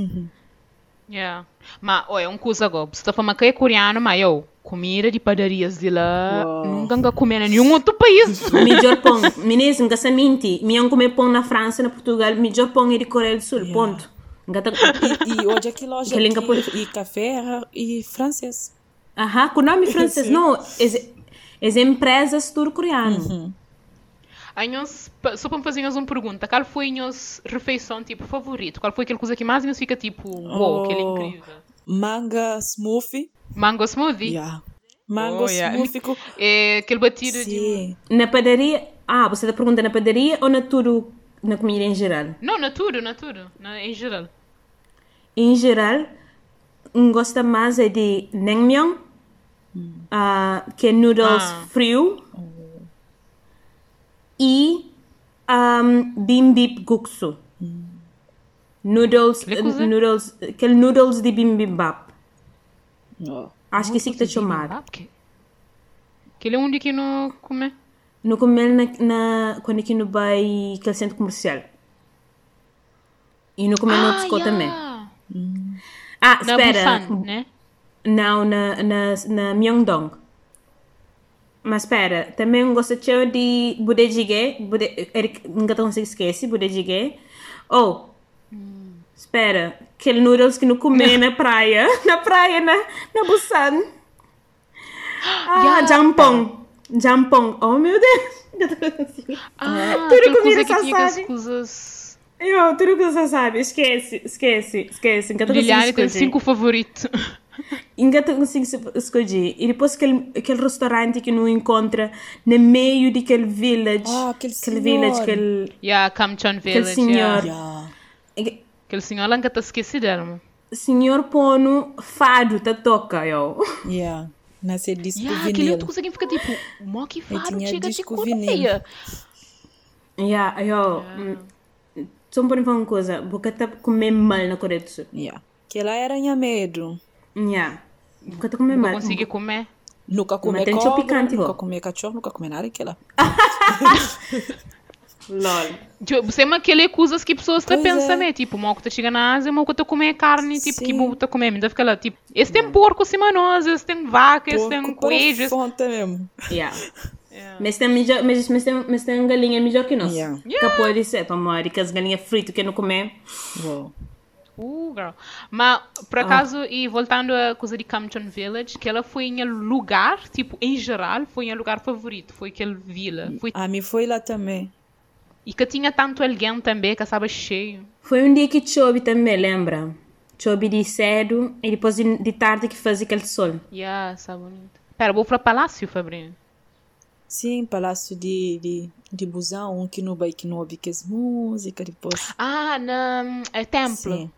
Yeah. Mas, olha, uma coisa agora. Você está falando que é coreano, mas eu, comida de padarias de lá,
Uau.
nunca comer em nenhum outro país.
Melhor pão, meninas, nunca se mente. Minha comer pão na França, na Portugal, melhor pão é de Coreia do Sul, ponto. Nunca tá-
E, e hoje aqui loja
Que língua por-
aqui, e café e francês.
Aham, com nome francês, não, é, é empresas tudo coreano.
Pa- só para fazer nós uma pergunta, qual foi a nossa refeição, tipo, favorito? Qual foi aquela coisa que mais nos fica, tipo, wow, aquele
Oh.
incrível?
Manga smoothie.
Mango smoothie?
Yeah. Mango
Oh, yeah.
smoothie com...
É aquele batido de...
Sim.
Na padaria, ah, você está perguntando na padaria ou na tudo, na comida em geral?
Não, na tudo, na tudo, na, em geral.
Em geral, um gosta mais é de naengmyeon, ah, que é noodles
Ah.
frio, e um, bimbip-guksu. Noodles,
Que coisa?
noodles, aquele noodles de bibimbap.
Oh.
Acho que é assim que está chamado.
Ah. Aquele é onde que não come.
No comer na, na, quando aqui no vai aquele centro comercial. E não comemos outros
yeah.
também. Ah,
Na
espera.
Busan, né?
Não, na, na, na Myeongdong. Mas espera, também gosto de budejjigae. Bude, Eric, nunca consigo esquecer, budejjigae. Oh, espera, aquele noodles que não comer na praia. Na praia, na, na Busan. Ah,
Yeah.
jampong. Jampong. Oh, meu Deus.
Ah,
Tudo comida
que coisas...
Eu, tudo que você sabe, esquece, esquece, esquece. Consigo
Liliane tem cinco favoritos.
Não consigo se- escolher. E depois aquele, aquele restaurante que não encontra no meio daquele village.
Ah, aquele
aquele
senhor.
village, aquele,
yeah, Kamchan Village.
senhor.
Yeah.
Yeah.
Aquele senhor lá nunca tá esquecido mano.
senhor Pono fado tá toca, eu.
Yeah. Nessa disco
Yeah, aquele
vinil.
outro consegue ficar tipo, mó que
tinha
chega de
disco
Coreia.
Yeah, eu. hum, Só para falar uma coisa, porque tá comer mal na Coreia do Sul.
Yeah. Que lá era minha medo.
Yeah. Tá comer
Não
mal.
consegui comer.
Nunca comer cobra,
picante,
nunca comer cachorro, nunca comer nada que lá.
Lol.
Tipo, Você é aquele coisas que pessoas
Pois
pensando,
é.
né? Tipo, mal que tá chegando na Ásia, mal que tá comer carne, tipo, que
Sim.
bom tá comer. Ainda fica lá, tipo, esse tem porco acima nós, esse tem vaca, esse tem coelho.
fonte mesmo.
Yeah. Mas tem, melhor, mas, mas, tem, mas tem galinha melhor que nós.
Yeah.
Que pode ser, para amor, que as galinhas fritas que não comer.
Uau.
Uh, girl. Mas, por acaso, e voltando à coisa de Kamchan Village, que ela foi em lugar, tipo, em geral, foi em lugar favorito, foi aquele vila. Foi...
A mim foi lá também.
E que tinha tanto alguém também, que estava cheio.
Foi um dia que chove também, lembra? Chove de cedo e depois de, de tarde que fazia aquele sol.
Yeah, está bonito. Pera, vou para Palácio, Fabrinho.
Sim, palácio de, de, de busão, um que no vai que não ouve que as músicas depois.
Ah, na é, templo.
Sim,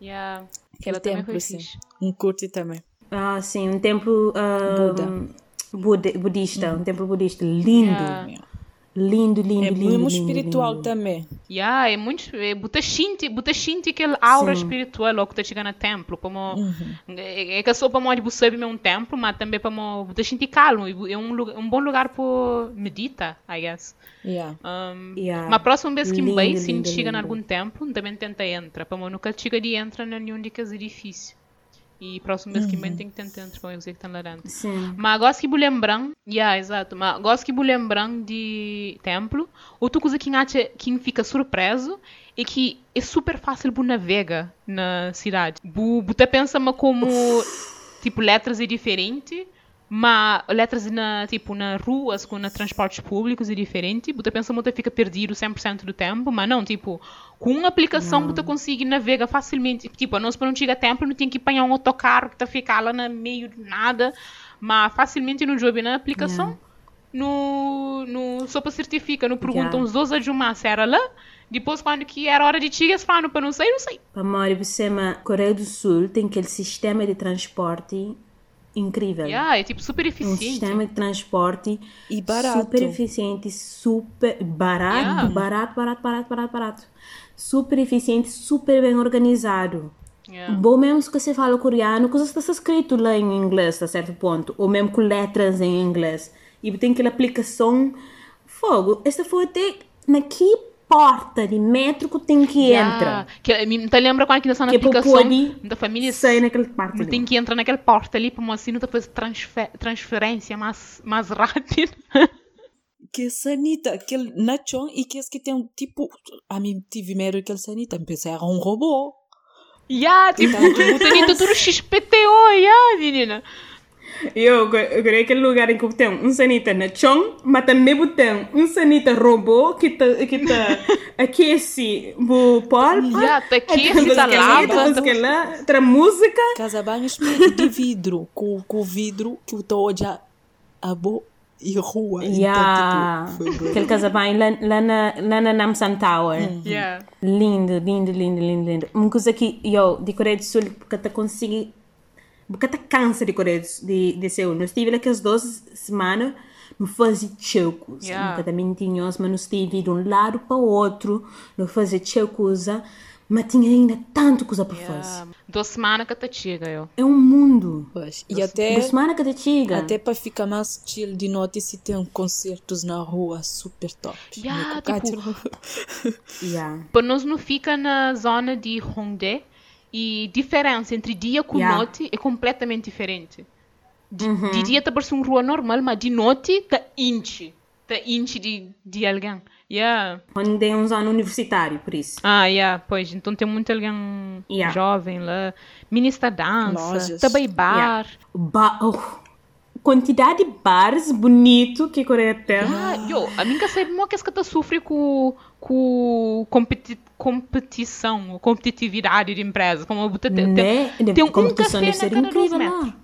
Yeah.
aquele templo,
foi
sim.
fixe.
Um curte também.
Ah, sim, um templo ah,
Buda.
bude- budista, um templo budista. Lindo.
Yeah.
Lindo, lindo,
É
lindo.
muito
lindo,
espiritual
lindo.
também.
Yeah, é muito. É, buta shinti, buta shinti aquele aura
Sim.
espiritual logo que tá chegando a templo. Como, é, é que só para você é um templo, mas também para buta shinti calmo. e É um, lugar, um bom lugar para medita, I guess.
Yeah.
Um,
Yeah.
Mas a próxima vez que
Lindo,
me se
lindo,
chega em algum templo, também tenta entrar. Para nunca chega de entrar em nenhum daqueles edifícios. E me tem que tentar entrar para eu dizer que estão lá dentro.
Sim.
Mas gosto que vou lembrando, yeah, exato, mas gosto que vou lembrando de templo. Outra coisa que acha que fica surpreso é que é super fácil para navegar na cidade. Você pensa mas como tipo letras é diferente, mas letras na tipo na ruas com na transportes públicos é diferente. Você pensa que fica perdido 100% do tempo, mas não, tipo, com uma aplicação você consegue navegar facilmente. Tipo, nós para não chegar a tempo não tem que apanhar um autocarro que tá ficar lá no meio do nada, mas facilmente no jogo na aplicação. No, no, só para certifica, não perguntam os dois a Jumar se era lá. Depois, quando que era hora de eles falam para não sei, não sei.
Amor, você a Coreia do Sul tem aquele sistema de transporte incrível.
Yeah, é tipo super
Um
eficiente.
sistema de transporte
E barato.
super eficiente, super barato,
Yeah.
barato, barato, barato, barato, barato. Super eficiente, super bem organizado.
Yeah.
Bom mesmo se você fala coreano, coisas está escrito lá em inglês a certo ponto, ou mesmo com letras em inglês. E tem aquela aplicação, fogo, esta foi até na que porta de metro que tem que
Yeah.
entrar.
Que, me te lembra quando nós na
Que é
aplicação da família
Sai naquela parte ali.
tem que entrar naquela porta ali para assim não fazer transfer, transferência mais, mais rápida.
Que sanita, aquele nachon e que esse que tem um tipo. A mim tive medo que ele sanita, pensei era um robô.
yeah, tipo, o tenito tudo XPTO, yeah, menina.
Eu queria aquele lugar em que tem um sanita na chão, mas também tem um sanita robô que tá, que tá aquece o polpa.
Yeah, tá aquece, tá lava, tá-
música.
Casa banhos de vidro, com, com vidro que eu estou já a boa e rua.
Yeah.
Então, tipo,
Aquele casabanho lá, lá, na, lá na Namsan Tower.
Yeah.
Lindo, lindo, lindo, lindo, lindo. Uma coisa que eu, de Coreia do Sul, porque eu consegui. Porque eu cansa de Sul, de, de Seul. Nós estive lá aquelas duas semanas, não fazia chocos.
Yeah.
Nunca também tinha, mas nós estive de um lado para o outro, não fazia chocos. Mas tinha ainda tanto coisa para fazer.
Yeah. Duas semanas que te chega, eu.
É um mundo.
Pois. E até,
Duas semanas que te chega.
até para ficar mais chill de noite se tem concertos na rua super top.
Yeah, tipo-.
Yeah.
Para nós não fica na zona de Hongdae e diferença entre dia com
Yeah.
noite é completamente diferente. De, de dia tá parecendo uma rua normal, mas de noite tá enche. Tá enche de, de alguém. Yeah.
Onde é um zona universitário, por isso.
Ah, yeah, pois. Então tem muito alguém
Yeah.
jovem lá. Ministra dança,
Lojas.
também bar.
Ba oh, quantidade de bares bonito que Coreia tem.
Ah, yo, a que sabe mo que essa tá sofre com com competi competição, competitividade de empresa, como eu tem, tem,
Né?
tem um
competição
café
deve
na
ser incrível
metros.
lá.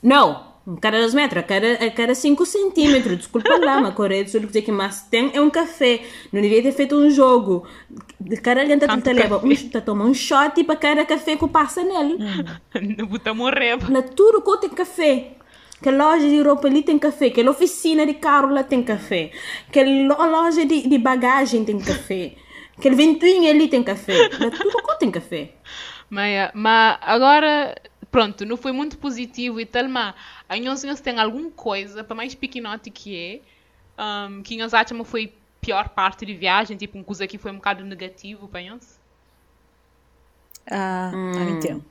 Não, um cada dois metros, a cada, a cada cinco centímetros. Desculpa lá, mas Coreia do Sul que mais tem é um café. Não devia ter feito um jogo. De cada
Tanto
tentando levar
café.
um, tá tomando um shot para cada café que passa nele.
Não botar morrer.
Lá tudo que tem café. Que loja de roupa ali tem café. Que oficina de carro lá tem café. Que lo- loja de, de bagagem tem café. Que ventoinha ali tem café. Lá tudo tem café.
Mas, mas agora, pronto, não foi muito positivo e tal, mas a nós nós tem alguma coisa, para mais pequenote que é, um, que nós achamos foi pior parte de viagem, tipo, uma coisa que foi um bocado negativo para nós.
Ah, ah, entendo.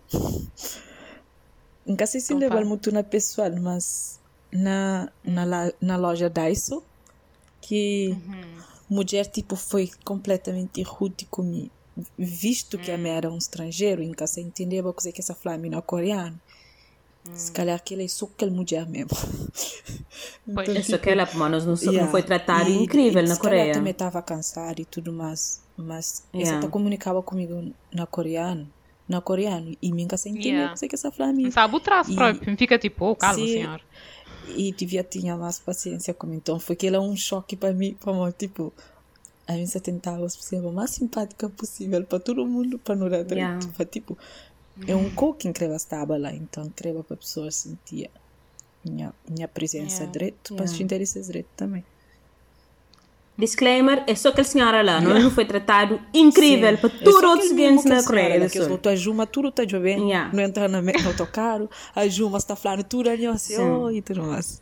Nunca sei se
Então
levar
fala.
muito na pessoal, mas na, na, na loja Daiso, que mulher tipo foi completamente rude comigo. Visto que a minha era um estrangeiro, nunca sei entender a coisa que essa flamenga coreana. Se calhar aquele é só aquela mulher mesmo.
Pois.
Então,
É só que ela, mano, não,
Yeah.
não foi tratado
E-
incrível
e
na
se calhar
Coreia.
também estava cansada e tudo mais, mas
Yeah.
essa tá comunicava comigo na coreano, coreano e nunca sei entender
Yeah.
o que é que essa flamenga.
Não sabe o traço
E-
próprio, fica tipo, oh, calma,
Sim.
senhor.
e devia ter mais paciência comigo. Então foi que ele é um choque para mim, para mim, tipo, a se tentava ser a mais simpática possível para todo mundo, para não dar
Yeah.
direito. Para, tipo, é um coco que creva estava lá, então creva para a pessoa sentir minha, minha presença
Yeah.
direito, para
Yeah.
se interesses direito também.
Disclaimer, é só aquela senhora lá, não, não foi tratado incrível para
É
todos
só
os seguintes na
que a
Coreia do
que
Sul.
a Juma, tudo está bem,
Yeah.
não entra na no autocarro, a Juma está falando tudo ali, assim,
Sim.
oh, e tudo mais.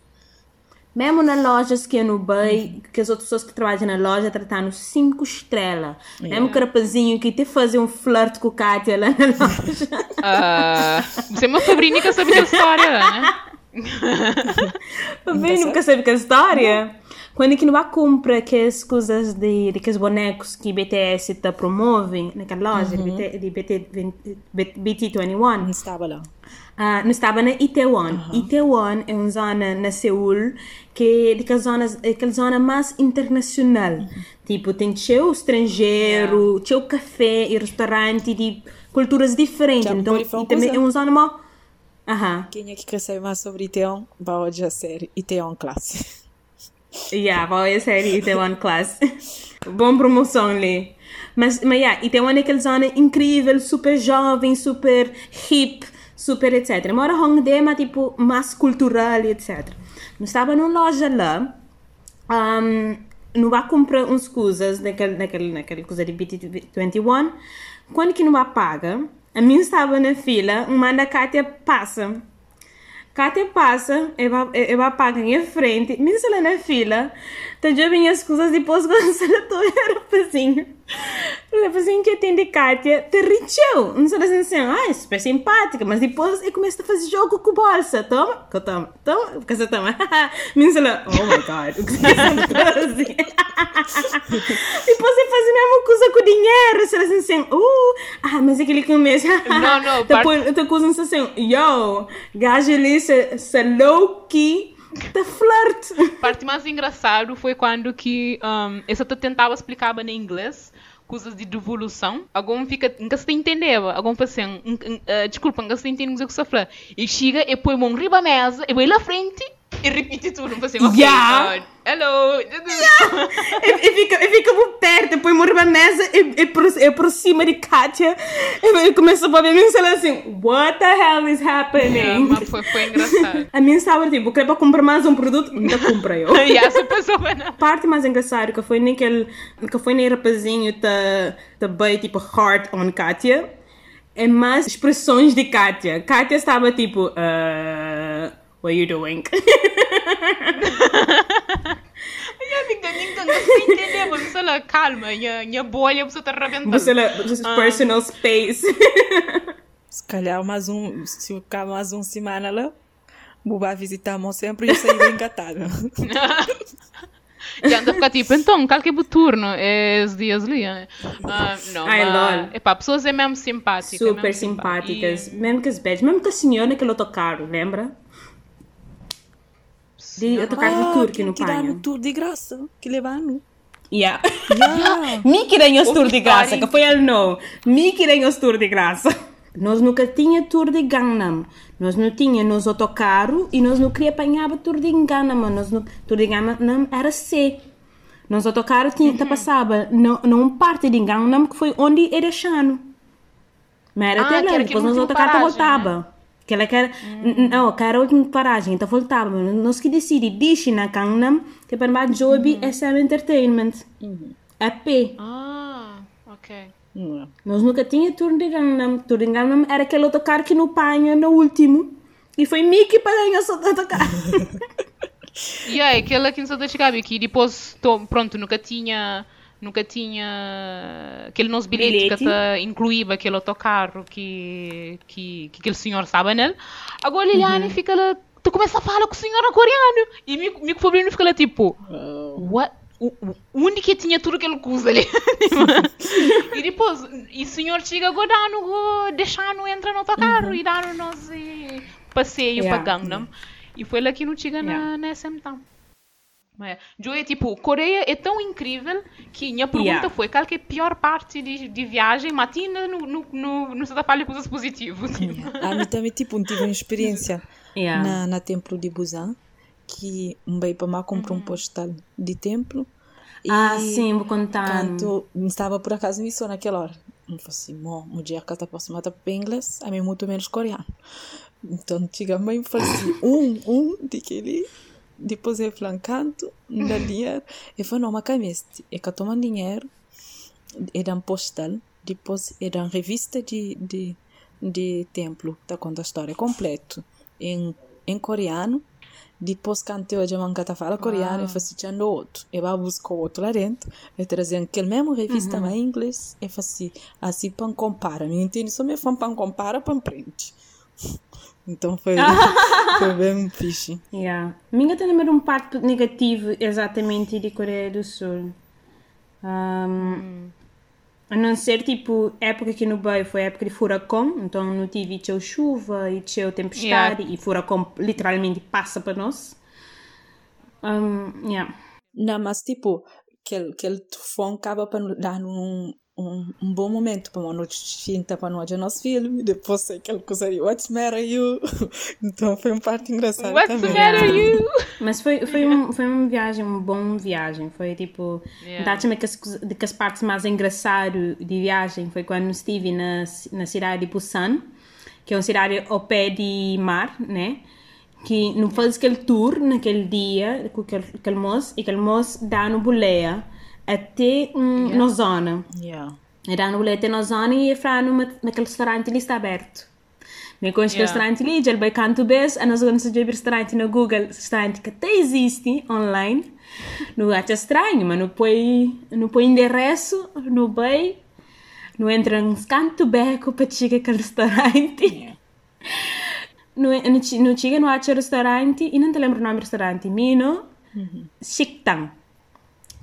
Mesmo nas lojas que é no Bay, que as outras pessoas que trabalham na loja tratando cinco estrelas. Mesmo que o rapazinho que te fazer um flirt com a Kátia lá na loja.
Ah, você é uma sobrinha que sabe da história, né?
Também nunca sabe que a história. Quando que não vai comprar aquelas coisas de, de aqueles bonecos que BTS tá promove naquela loja de, BT, de BT, BT21,
Não estava lá.
Ah, não estava na Itaewon. Itaewon é uma zona na Seul que é daquela zona, aquela zona mais internacional. Tipo, tem cheio estrangeiro, cheio café e restaurante de culturas diferentes. Então, também é uma zona mó... Aham.
Quem é que quer saber mais sobre Iteon, vai hoje a série Iteon Classe.
Yeah, vai a série Itaewon Class. Bom promoção ali. Mas, mas yeah, Itaewon é aquela zona incrível, super jovem, super hip, super etc. Mora Hongdae, mas tipo, mais cultural etc. Nós estava numa loja lá, um, não vai comprar uns coisas naquele, naquele, naquele coisa de BT21. Quando que não vai paga, a mim estava na fila, uma da Kátia passa. Kátia passa, ela paga em frente, me lá na fila, tá já bem as coisas depois quando ela tô era rapazinho. O rapazinho que atende Kátia, te richeu. Não sei assim, ah, é super simpática, mas depois ele começa a fazer jogo com bolsa. Toma, que eu tomo, toma, porque você toma. Lá, oh my god, o que você trouxe? depois ele faz a mesma coisa com o dinheiro, você assim, assim, uh, ah, mas aquele que começa.
Não, não,
Tá
part-
põe- tá coisa assim, yo, gajo ali, se low-key, tá flirt.
A parte mais engraçado foi quando que um, essa tu tentava explicar em inglês coisas de devolução. Algum fica, nunca se entendeva. Algum fala assim, um, um, uh, desculpa, nunca se entende o que você fala. E chega e põe a mão riba a mesa, e vai lá frente e repete tudo. Fala assim, ok,
Yeah.
Hello!
e, e fica, e fica por perto, depois morre na mesa e, e, por, e por cima de Kátia. E, e começa a ver mim falar assim: What the hell is happening?
Yeah, mas foi, foi engraçado.
A mim estava tipo, queria comprar mais um produto, ainda compra eu.
e essa pessoa.
A parte mais engraçada que foi naquele que foi nem rapazinho tá, tá bem tipo heart on Kátia é mais expressões de Kátia. Kátia estava tipo uh, what are you doing?
Entender, mas você lá, calma, minha, minha bolha você tá arrebentando.
Você lá, just personal space.
Se calhar mais um, se eu ficar mais uma semana lá, visitar a sempre e eu sair engatada.
E anda a ficar tipo, então, qual que é o turno? É os dias ali. é? Ah, não,
Ai,
mas, epá, pessoas é mesmo simpáticas.
Super
mesmo simpá-
simpáticas.
E-
Mesmo que as badges. Mesmo que a senhora que ele tocaram, lembra? De tocar de Turque no
que dá no
pai.
tour de graça, que levaram.
Yeah.
Yeah.
Mi querem os tour de graça, que foi ele não. Mi querem os tour de graça. Nós nunca tinha tour de Gangnam. Nós não tinha nos autocarro e nós não queria apanhar tour de Gangnam. Nós não, tour de Gangnam era C. Nos autocarro tinha, tá passava não, não parte de Gangnam que foi onde era Chano. Mas era
Ah,
até lá, depois
último
autocarro
paragem,
voltava. Que ela quer, não, que era a última paragem, então voltava. Nós que decidi, dixe na Gangnam, que para mais Joby SM Entertainment. A P.
Ah, ok.
Não.
Nós nunca tinha turno de Gangnam. Turno de Gangnam era aquele autocarro que no panha no último. E foi Mickey para ganhar só autocarro.
E aí, aquele aqui no Santa Chicago, que depois, tô- pronto, nunca tinha, nunca tinha aquele nosso bilhete,
Bilhete.
que incluía aquele autocarro que, que, que aquele senhor estava nele. Agora Liliane fica lá, tu começa a falar com o senhor coreano. E o meu- Fabrino fica lá tipo, what? O- o- Onde que tinha tudo aquele coisa ali? e depois, e o senhor chega agora dando, deixando entrar no autocarro e dando nos eh, passeio
Yeah.
para Gangnam. E foi lá que não chega na,
Yeah.
na SM Town. É tipo, Coreia é tão incrível que minha pergunta
Yeah.
foi qual que é a pior parte de, de viagem, mas ainda no, no, no, no Santa Palha coisas positivas. Tipo.
A mim também, tipo, tive uma experiência
Yeah.
na, na Templo de Busan, que um bem para lá comprou um postal de templo. E
Ah, sim, vou contar.
Quando estava por acaso nisso naquela hora. Eu falei assim, o dia que está aproximada para inglês, a mim muito menos coreano. Então, chega mãe e falei assim, um, um, daquele. Depois eu flancando, da falei, não, mas que é este? É que eu tomo dinheiro, era um postal, depois era uma revista de, de, de templo, tá conta a história completo, em, em coreano. Depois, quando eu já mancata fala coreano, eu falei assim, tinha outro. Eu vou buscar outro lá dentro, eu trazia aquele mesmo revista, mas em inglês. Eu falei assim, assim, para comparar. Me entende? Só me fã para comparar, para print. Então foi, foi bem fixe.
Yeah. Minha tem número um parte negativo exatamente de Coreia do Sul. Um, A não ser tipo época que no Bay foi época de furacão, então não tive tchau chuva e tchau tempestade e furacão literalmente passa para nós. Um, yeah.
Não, mas tipo, aquele, aquele tufão acaba para dar um, um, um bom momento para nós finta para nós nosso filme, depois sei aquele coisa aí, what's matter you? Então foi uma parte engraçada
What's
também.
the matter, you?
Mas foi, foi, um, foi uma viagem, uma boa viagem. Foi tipo.
Yeah.
Yeah. que, as, de que as partes mais engraçadas de viagem foi quando estive na, na cidade de Busan, que é uma cidade ao pé de mar, né? Que não faz aquele tour naquele dia com aquele, aquele moço, e aquele moço dá no boleia até um, na zona.
Yeah.
Era no até na zona e falar numa, naquele restaurante ali está aberto. Me conheço
Yeah.
restaurante ali, já vai canto bes, a nós vamos ver restaurante no Google, restaurante que até existe online. Não acha estranho, mas não põe, não põe endereço, não vai, não entra nos canto beco para chegar aquele restaurante. Não, é- não, não chega, não acha restaurante, e não te lembro o nome do restaurante, Mino Shiktang.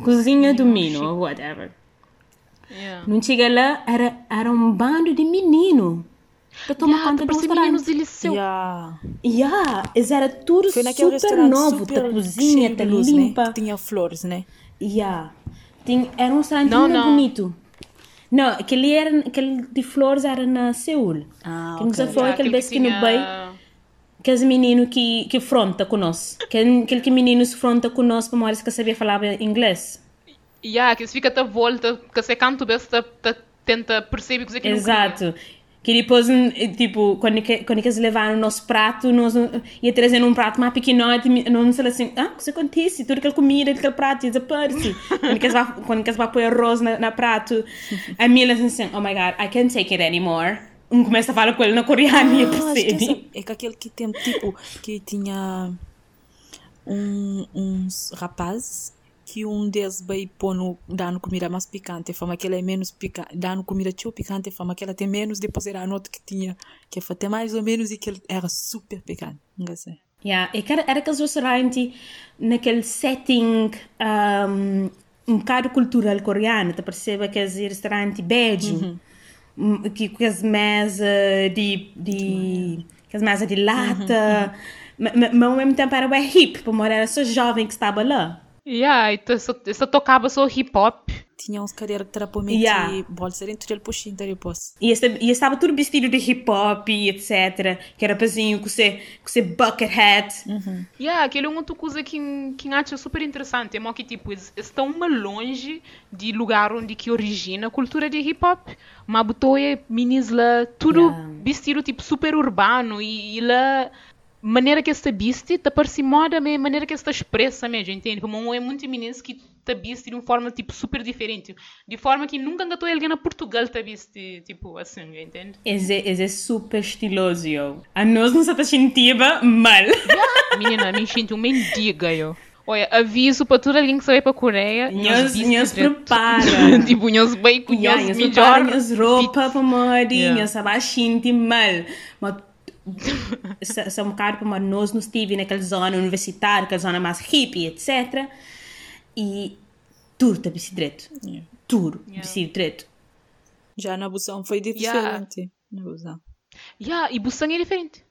Cozinha do Mino, ou whatever.
Yeah.
Não chega lá, era, era um bando de menino. Para tomar
Yeah,
conta do
parecia meninos
restaurante.
de liceu.
Yeah.
Yeah, eles era tudo
Foi
super
restaurante
novo,
super
da cozinha, tá
luz,
limpa.
Né? Tinha flores, né?
Yeah. Tinha, era um restaurante
Não,
muito
não.
bonito. Não, aquele, era, aquele de flores era na Seul.
Ah,
que nunca
ok.
foi,
Yeah,
aquele
aquele
vez que no
tinha-
Bay, aqueles meninos que, que fronta conosco. Aquele, aquele que menino se fronta conosco para morar que sabia falar inglês.
Yeah, que eles ficam à volta, que você canta, você tenta perceber o que é que
Exato. Que depois, tipo, quando, que, quando eles levaram o nosso prato, nós ia trazendo um prato mais pequenote, não sei assim, ah, o que acontece? Tudo aquela comida, aquele prato desaparece. quando eles vão, quando eles vão pôr arroz na, na prato, a Mila assim, oh my god, I can't take it anymore. Um começa a falar com ele na coreana e percebe.
É, é que aquele que tem, tipo, que tinha um, uns rapazes que um deles veio pôr no, dando comida mais picante, fama que ela é menos picante, dando comida tão picante, fama que ela tem menos, depois era a nota que tinha, que foi até mais ou menos e que ele era super picante, não sei.
Yeah, e era, era aquele restaurante naquele setting um, um bocado cultural coreano, te percebe aqueles restaurante beijo, uhum. Que com as mesas de, de, as mesas de lata, uhum. mas, mas ao mesmo tempo era bem hip, porque era só jovem que estava lá.
Yeah, e só, só tocava só hip hop.
Tinha uns cadeiras que era para meter yeah. bolsa dentro dele puxinho depois.
E, e estava tudo vestido de hip hop e etc. Que era pazinho com ser, com ser bucket hat.
Uhum. Yeah, aquele é uma outra coisa que, que acho super interessante. É que tipo, estão uma longe de lugar onde que origina a cultura de hip hop. Mas botou minis lá, tudo yeah. vestido tipo super urbano e, e lá maneira que esta biste está moda a maneira que esta expressa mesmo, entende? Como é muito iminente que está biste de uma forma tipo super diferente, de forma que nunca engatou alguém na Portugal está biste tipo assim, entende?
Esse, esse é super estiloso, eu. A nós não se sentiva mal.
Yeah. Menina, me sinto um mendiga, eu. Olha, aviso para todo alguém que vai para a Coreia.
Nós, nós prepara.
tipo, nós bem com
yeah, nós melhor. Nós roupa para moda, nós abaixinho mal. Mas são um bocado como nós não estive naquela zona universitária, aquela zona mais hippie, etc. E está direito. Yeah. Tudo yeah. direito.
Já na Busan foi diferente. Yeah. Na Busan.
Yeah, e Busan é diferente.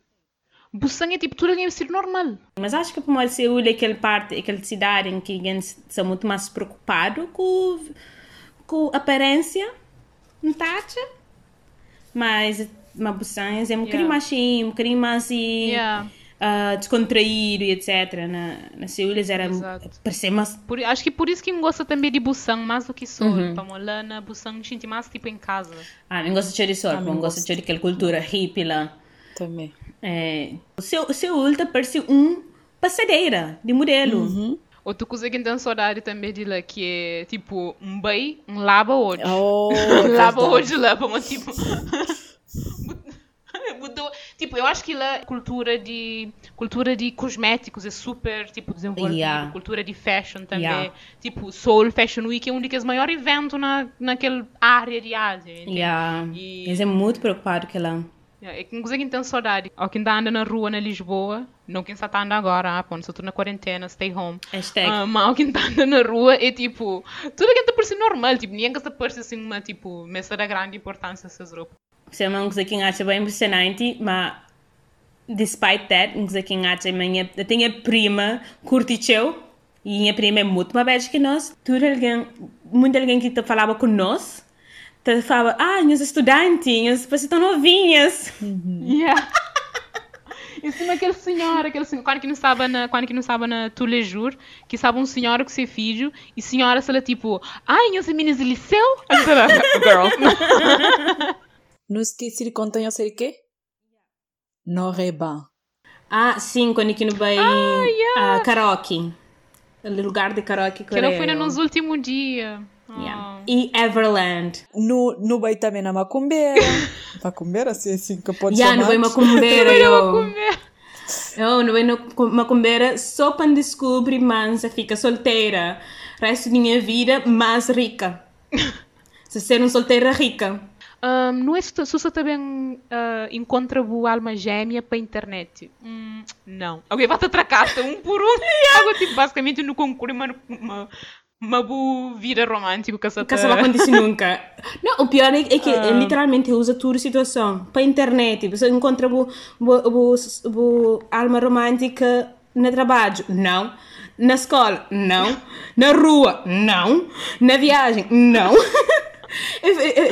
Busan é tipo tudo é ser normal.
Mas acho que como Seul é aquela parte, aquela cidade em que eles são muito mais preocupados com, com a aparência, não tá? Mas mabuçãs é um bocadinho yeah. mais sim, um bocadinho mais assim, yeah. Uh, descontraído e etc. Na, na Seúlis era parecer mais.
Por, acho que por isso que eu gosto também de Busan mais do que Seoul. Uhum. Para lá na Busan sinto mais tipo em casa.
Ah, não gosto de Seoul, ah, não gosto de aquela cultura hippie lá.
Também.
É, o Seul, Seul tá parece um passadeira de modelo.
Uhum. Outra coisa que tem saudade também de lá, que é tipo um bem, um lava hoje.
Oh,
lava hoje lá, para tipo. Mudou. Tipo, eu acho que lá cultura de cultura de cosméticos é super tipo desenvolvida, yeah. cultura de fashion também. Yeah. Tipo, Seoul Fashion Week é um dos maiores eventos na naquela área de Ásia.
Yeah. E... Eles é muito preocupado com ela.
É que que tem saudade. Ou quem anda na rua na Lisboa, não quem está andando agora, ah, quando estou na quarentena, stay home.
Hashtag. Uh,
mas quem está andando na rua é tipo, tudo que está por ser normal, tipo, ninguém está por ser assim uma, tipo, mesa da grande importância essas roupas.
É uma coisa que acho bem impressionante, mas despite that, uma coisa que acho minha, eu tenho a prima curtiu e minha prima é muito mais velha que nós. Tudo alguém, muito alguém que falava com nós, te falava, ah, meus estudantes, vocês estão novinhas.
Uhum. Yeah. Em cima aquele senhor, aquele senhor, quando que não estava na, quando que não estava na Tulejur, que estava um senhor com seu filho, e a senhora, sei lá, tipo, ai, meus meninos de liceu? Girl.
No esqueci de contar eu sei o quê? No reba.
Ah, sim, quando aqui no Bahia. Ah, yeah. uh, karaoke. O lugar de karaoke
Que não foi nos últimos dias.
Yeah. E Everland.
No, no Bahia também na Macumbeira. macumbeira, assim, assim que pode
yeah, chamar. Yeah, no Bahia Macumbeira, eu. Eu não vou macumbeira só para descobrir mansa fica solteira. Resto da minha vida mais rica. Se ser uma solteira rica.
Um, não é se você também uh, encontra a alma gêmea para a internet. Hum, não. Alguém vai te atracar um por um. yeah. Algo tipo, basicamente, no concurso, uma, uma, uma boa vida romântica. Que
essa não acontece nunca. Não, o pior é, é que uh... literalmente usa toda a situação para a internet. Você encontra a alma romântica no trabalho. Não. Na escola, não. Na rua, não. Na viagem, não.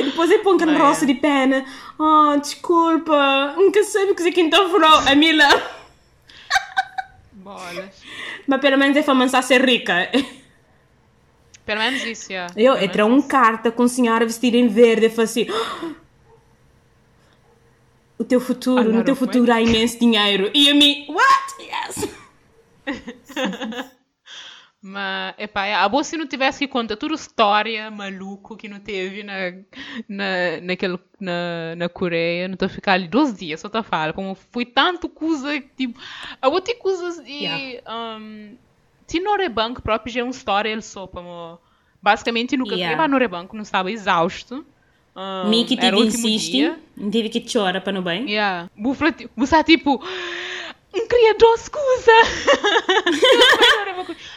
Depois eu ponho aquele roça de pena. Oh, desculpa, nunca sei o que é que então falou. A Mila.
Bolas.
Mas pelo menos é para a ser rica.
Pelo menos isso, yeah.
Eu entrei um carta com a senhora vestida em verde e falei assim... O teu futuro, no teu futuro há imenso dinheiro. E a mim, what? Yes!
Mas, epá, é, a boa se não tivesse que contar toda a história maluco que não teve na, na, naquele, na, na Coreia, não estou a ficar ali 12 dias, só estou a falar, como foi tanto coisa, tipo, a outra coisa e,
Yeah.
um, se Norebank próprio já é uma história, ele só, como, basicamente, nunca
Yeah.
yeah. Norebank não estava exausto, um, o último
insiste, tive que chorar para no bem.
Yeah. Você está tipo. Um criador escusa!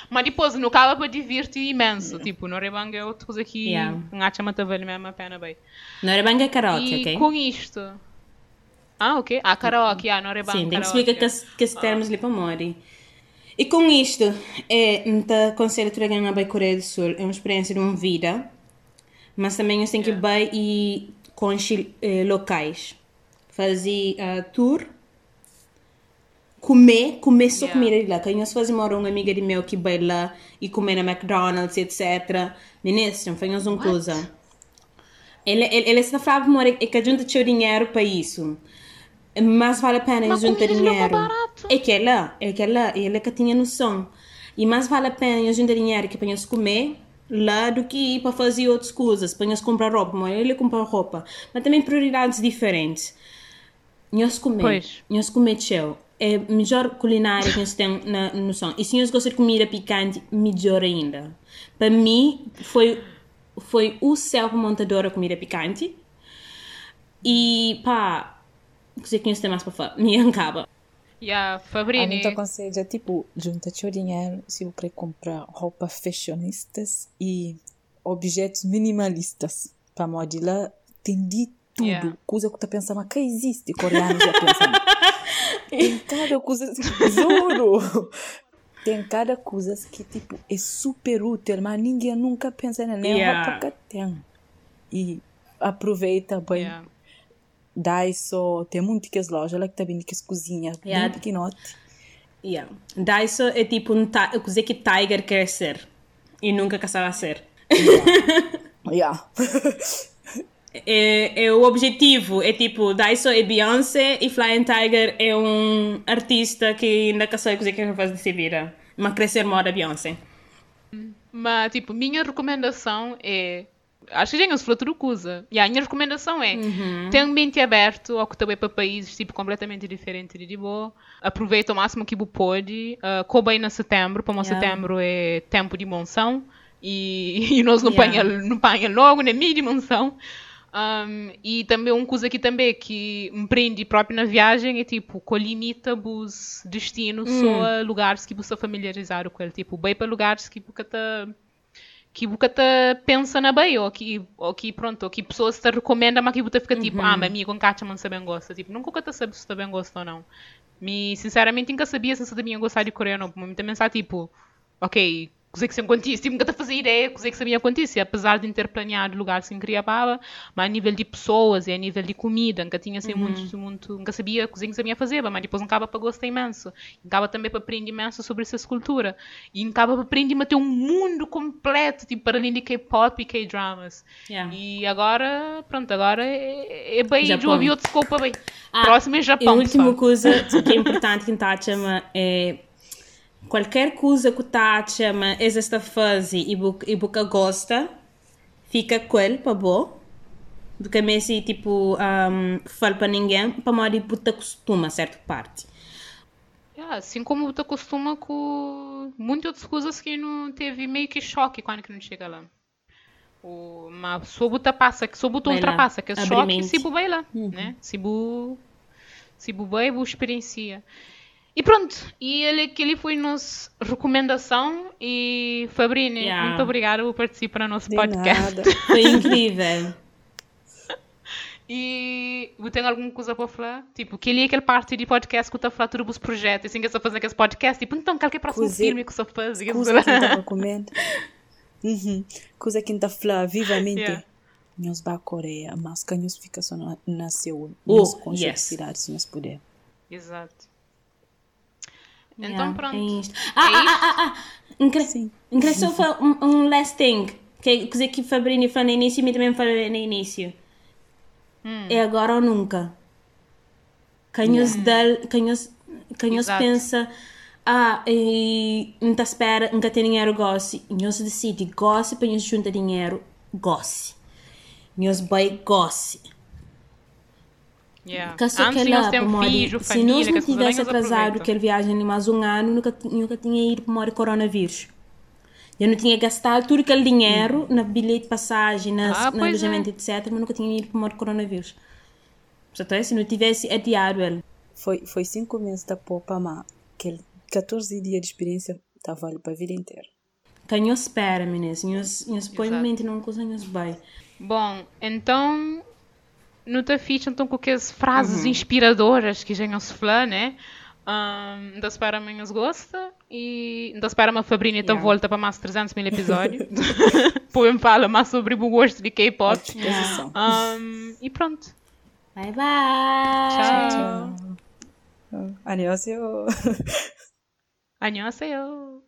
Mas depois, no acaba para divertir imenso. Tipo, no é outra coisa que
Yeah.
não acha vale mesmo a pena bem.
Bem que é karaoke,
E
ok?
com isto. Ah, ok. Ah, karaoke, ah, no.
Sim, tem que explicar que, que esse termos ali para. E com isto, é, te aconselho a ganhar a Coreia do Sul. É uma experiência de uma vida. Mas também eu tenho que ir bem e com eh, locais. Fazer ah, tour. Comer, comer só
Yeah.
comida de lá. Que nós fazemos uma uma amiga de meu que vai lá e comer na McDonald's, etc. Ministro, fazemos uma coisa. Ele, ele, ele está falando é que a gente tinha dinheiro para isso. Mas vale a pena
Mas
juntar
é
dinheiro. É que é lá, é que é lá, ele que tinha noção. E mais vale a pena juntar dinheiro que para comer lá do que ir para fazer outras coisas, para comprar roupa, mas ele compra roupa. Mas também prioridades diferentes. Nós comer, nós comer tchau. É a melhor culinária que nós temos na noção. E se nós gostamos de comida picante, melhor ainda. Para mim, foi, foi o céu para montadora comida picante. E pá, não sei que nós temos mais para falar. Me acaba.
Yeah,
A
Fabrini.
gente aconselha, tipo, junta dinheiro se eu querer comprar roupa fashionistas e objetos minimalistas. Para moda lá, tem de tudo.
Yeah.
Coisa que tu pensa, mas que existe? Coreano já pensa. tem cada coisa, juro. Tem cada coisa que, tipo, é super útil, mas ninguém nunca pensa na nem
Yeah.
que tem. E aproveita bem.
Yeah.
Daiso, tem muitas lojas lá que tá vindo que as cozinhas,
Yeah.
bem pequenote.
Yeah. Daiso é tipo um ti- coisa que Tiger quer ser. E nunca caçava ser.
Yeah.
É, é o objetivo. É tipo, Daiso é Beyoncé e Flying Tiger é um artista que ainda caçou coisa que fazer de se vida. Mas crescer moda Beyoncé.
Mas, tipo, minha recomendação é. Acho que já nos falou tudo coisa. E a minha recomendação é: tenha um mente aberto ao que também para países tipo, completamente diferentes de Dibo. Aproveita o máximo que você pode. Uh, coube aí no setembro, para
Yeah.
setembro é tempo de monção. E, e nós não
Yeah.
panha, não panha logo, nem meio de monção. Um, e também uma coisa que também que me prende próprio na viagem é tipo, que limita os destinos só a lugares que você familiarizar com ele. Tipo, bem para lugares que você tá que você tá pensa na bem, ou que, ou que pronto, ou que pessoas te recomendam, mas que você fica tipo, ah, mas amigo, com Kátia não sabem gosta. Tipo, nunca você sabe se você bem gosta ou não. Me, sinceramente, nunca sabia se você também gostar de coreano. Mas também está tipo, ok, acontecia, tipo, nunca te fazia ideia, coisa que sabia acontecer, apesar de ter planeado lugar sem queria baba, mas a nível de pessoas e a nível de comida, nunca tinha assim muito, muito, nunca sabia coisa que sabia fazer, mas depois acaba para gostar imenso. Acaba também para aprender imenso sobre essa cultura. E acaba para aprender a ter um mundo completo, tipo, para além de K-pop e K-dramas.
Yeah.
E agora, pronto, agora é, é bem
Japão.
ouvir outro scope bem.
Ah,
Próximo é
E a
Japão.
última
pessoal.
coisa que é importante que chama é qualquer coisa que tá chama esta fase e bu- e boca gosta fica com ele para bom do que mesmo tipo um, fala para ninguém para modo puta costuma certa parte
Yeah, assim como tu acostuma com muitas outras coisas que não teve meio que choque quando que não chega lá. O, mas se o passa, que se o
Vai lá,
ultrapassa, que é choque, se bu vai lá, né? Se bu, se bu vai, bu experiencia. E pronto, e ele que ele foi nos recomendação e Fabrini,
Yeah.
muito obrigada por participar no nosso
De
podcast.
nada.
foi incrível
E você tem alguma coisa para falar? Tipo, que ele é aquele parte de podcast que você fala tudo os projetos, assim que você faz aqueles podcasts, tipo, então, qual que é o próximo
Coisa-
filme que você faz?
Coisa que estava comendo. Uhum. Coisa que está falando vivamente.
Yeah.
Nós vai à Coreia, mas que nós fica só na, na Seul.
Oh,
Nós com
yes.
cidade, se nós puder.
Exato. Então pronto.
É isto. Ah,
É
ah,
isto?
ah, ah, ah. Incre-
Sim.
Um, um last thing. Que é coisa que Fabrini falou no início e eu também falei no início.
Hum.
É agora ou nunca. Quem os dá, quem os, quem os
Exato.
pensa, ah, e não está espera, nunca tem dinheiro, goste. E os decide, goste para nos juntar dinheiro, goste. E os vai, goste.
Yeah.
Caso
Antes
que
nós
Mori,
filho,
se
família,
nós
que
não tivesse atrasado aquele viagem ali mais um ano, nunca, nunca tinha ido para Mori coronavírus. Eu não tinha gastado todo aquele dinheiro na bilhete de passagem, na,
Ah,
na
é.
alojamento, etc. Mas nunca tinha ido para Mori coronavírus. Portanto, se não tivesse adiado ele.
Foi, foi cinco meses da Popa, mas aquele 14 dias de experiência tá vale para a vida inteira.
Não espera, meninas. Se põe mente não coisa, não se vai.
Bom, então não te fixe então com aquelas frases
Uhum.
inspiradoras que já se fala, né? Um, ainda espera amanhã os gosta e ainda espera uma Fabrini yeah.
Yeah.
volta para mais 300 mil episódios. Poem fala mais sobre o gosto de K-pop.
Disposição.
Um, e pronto.
Bye, bye.
Tchau.
Annyeonghaseyo.
Annyeonghaseyo.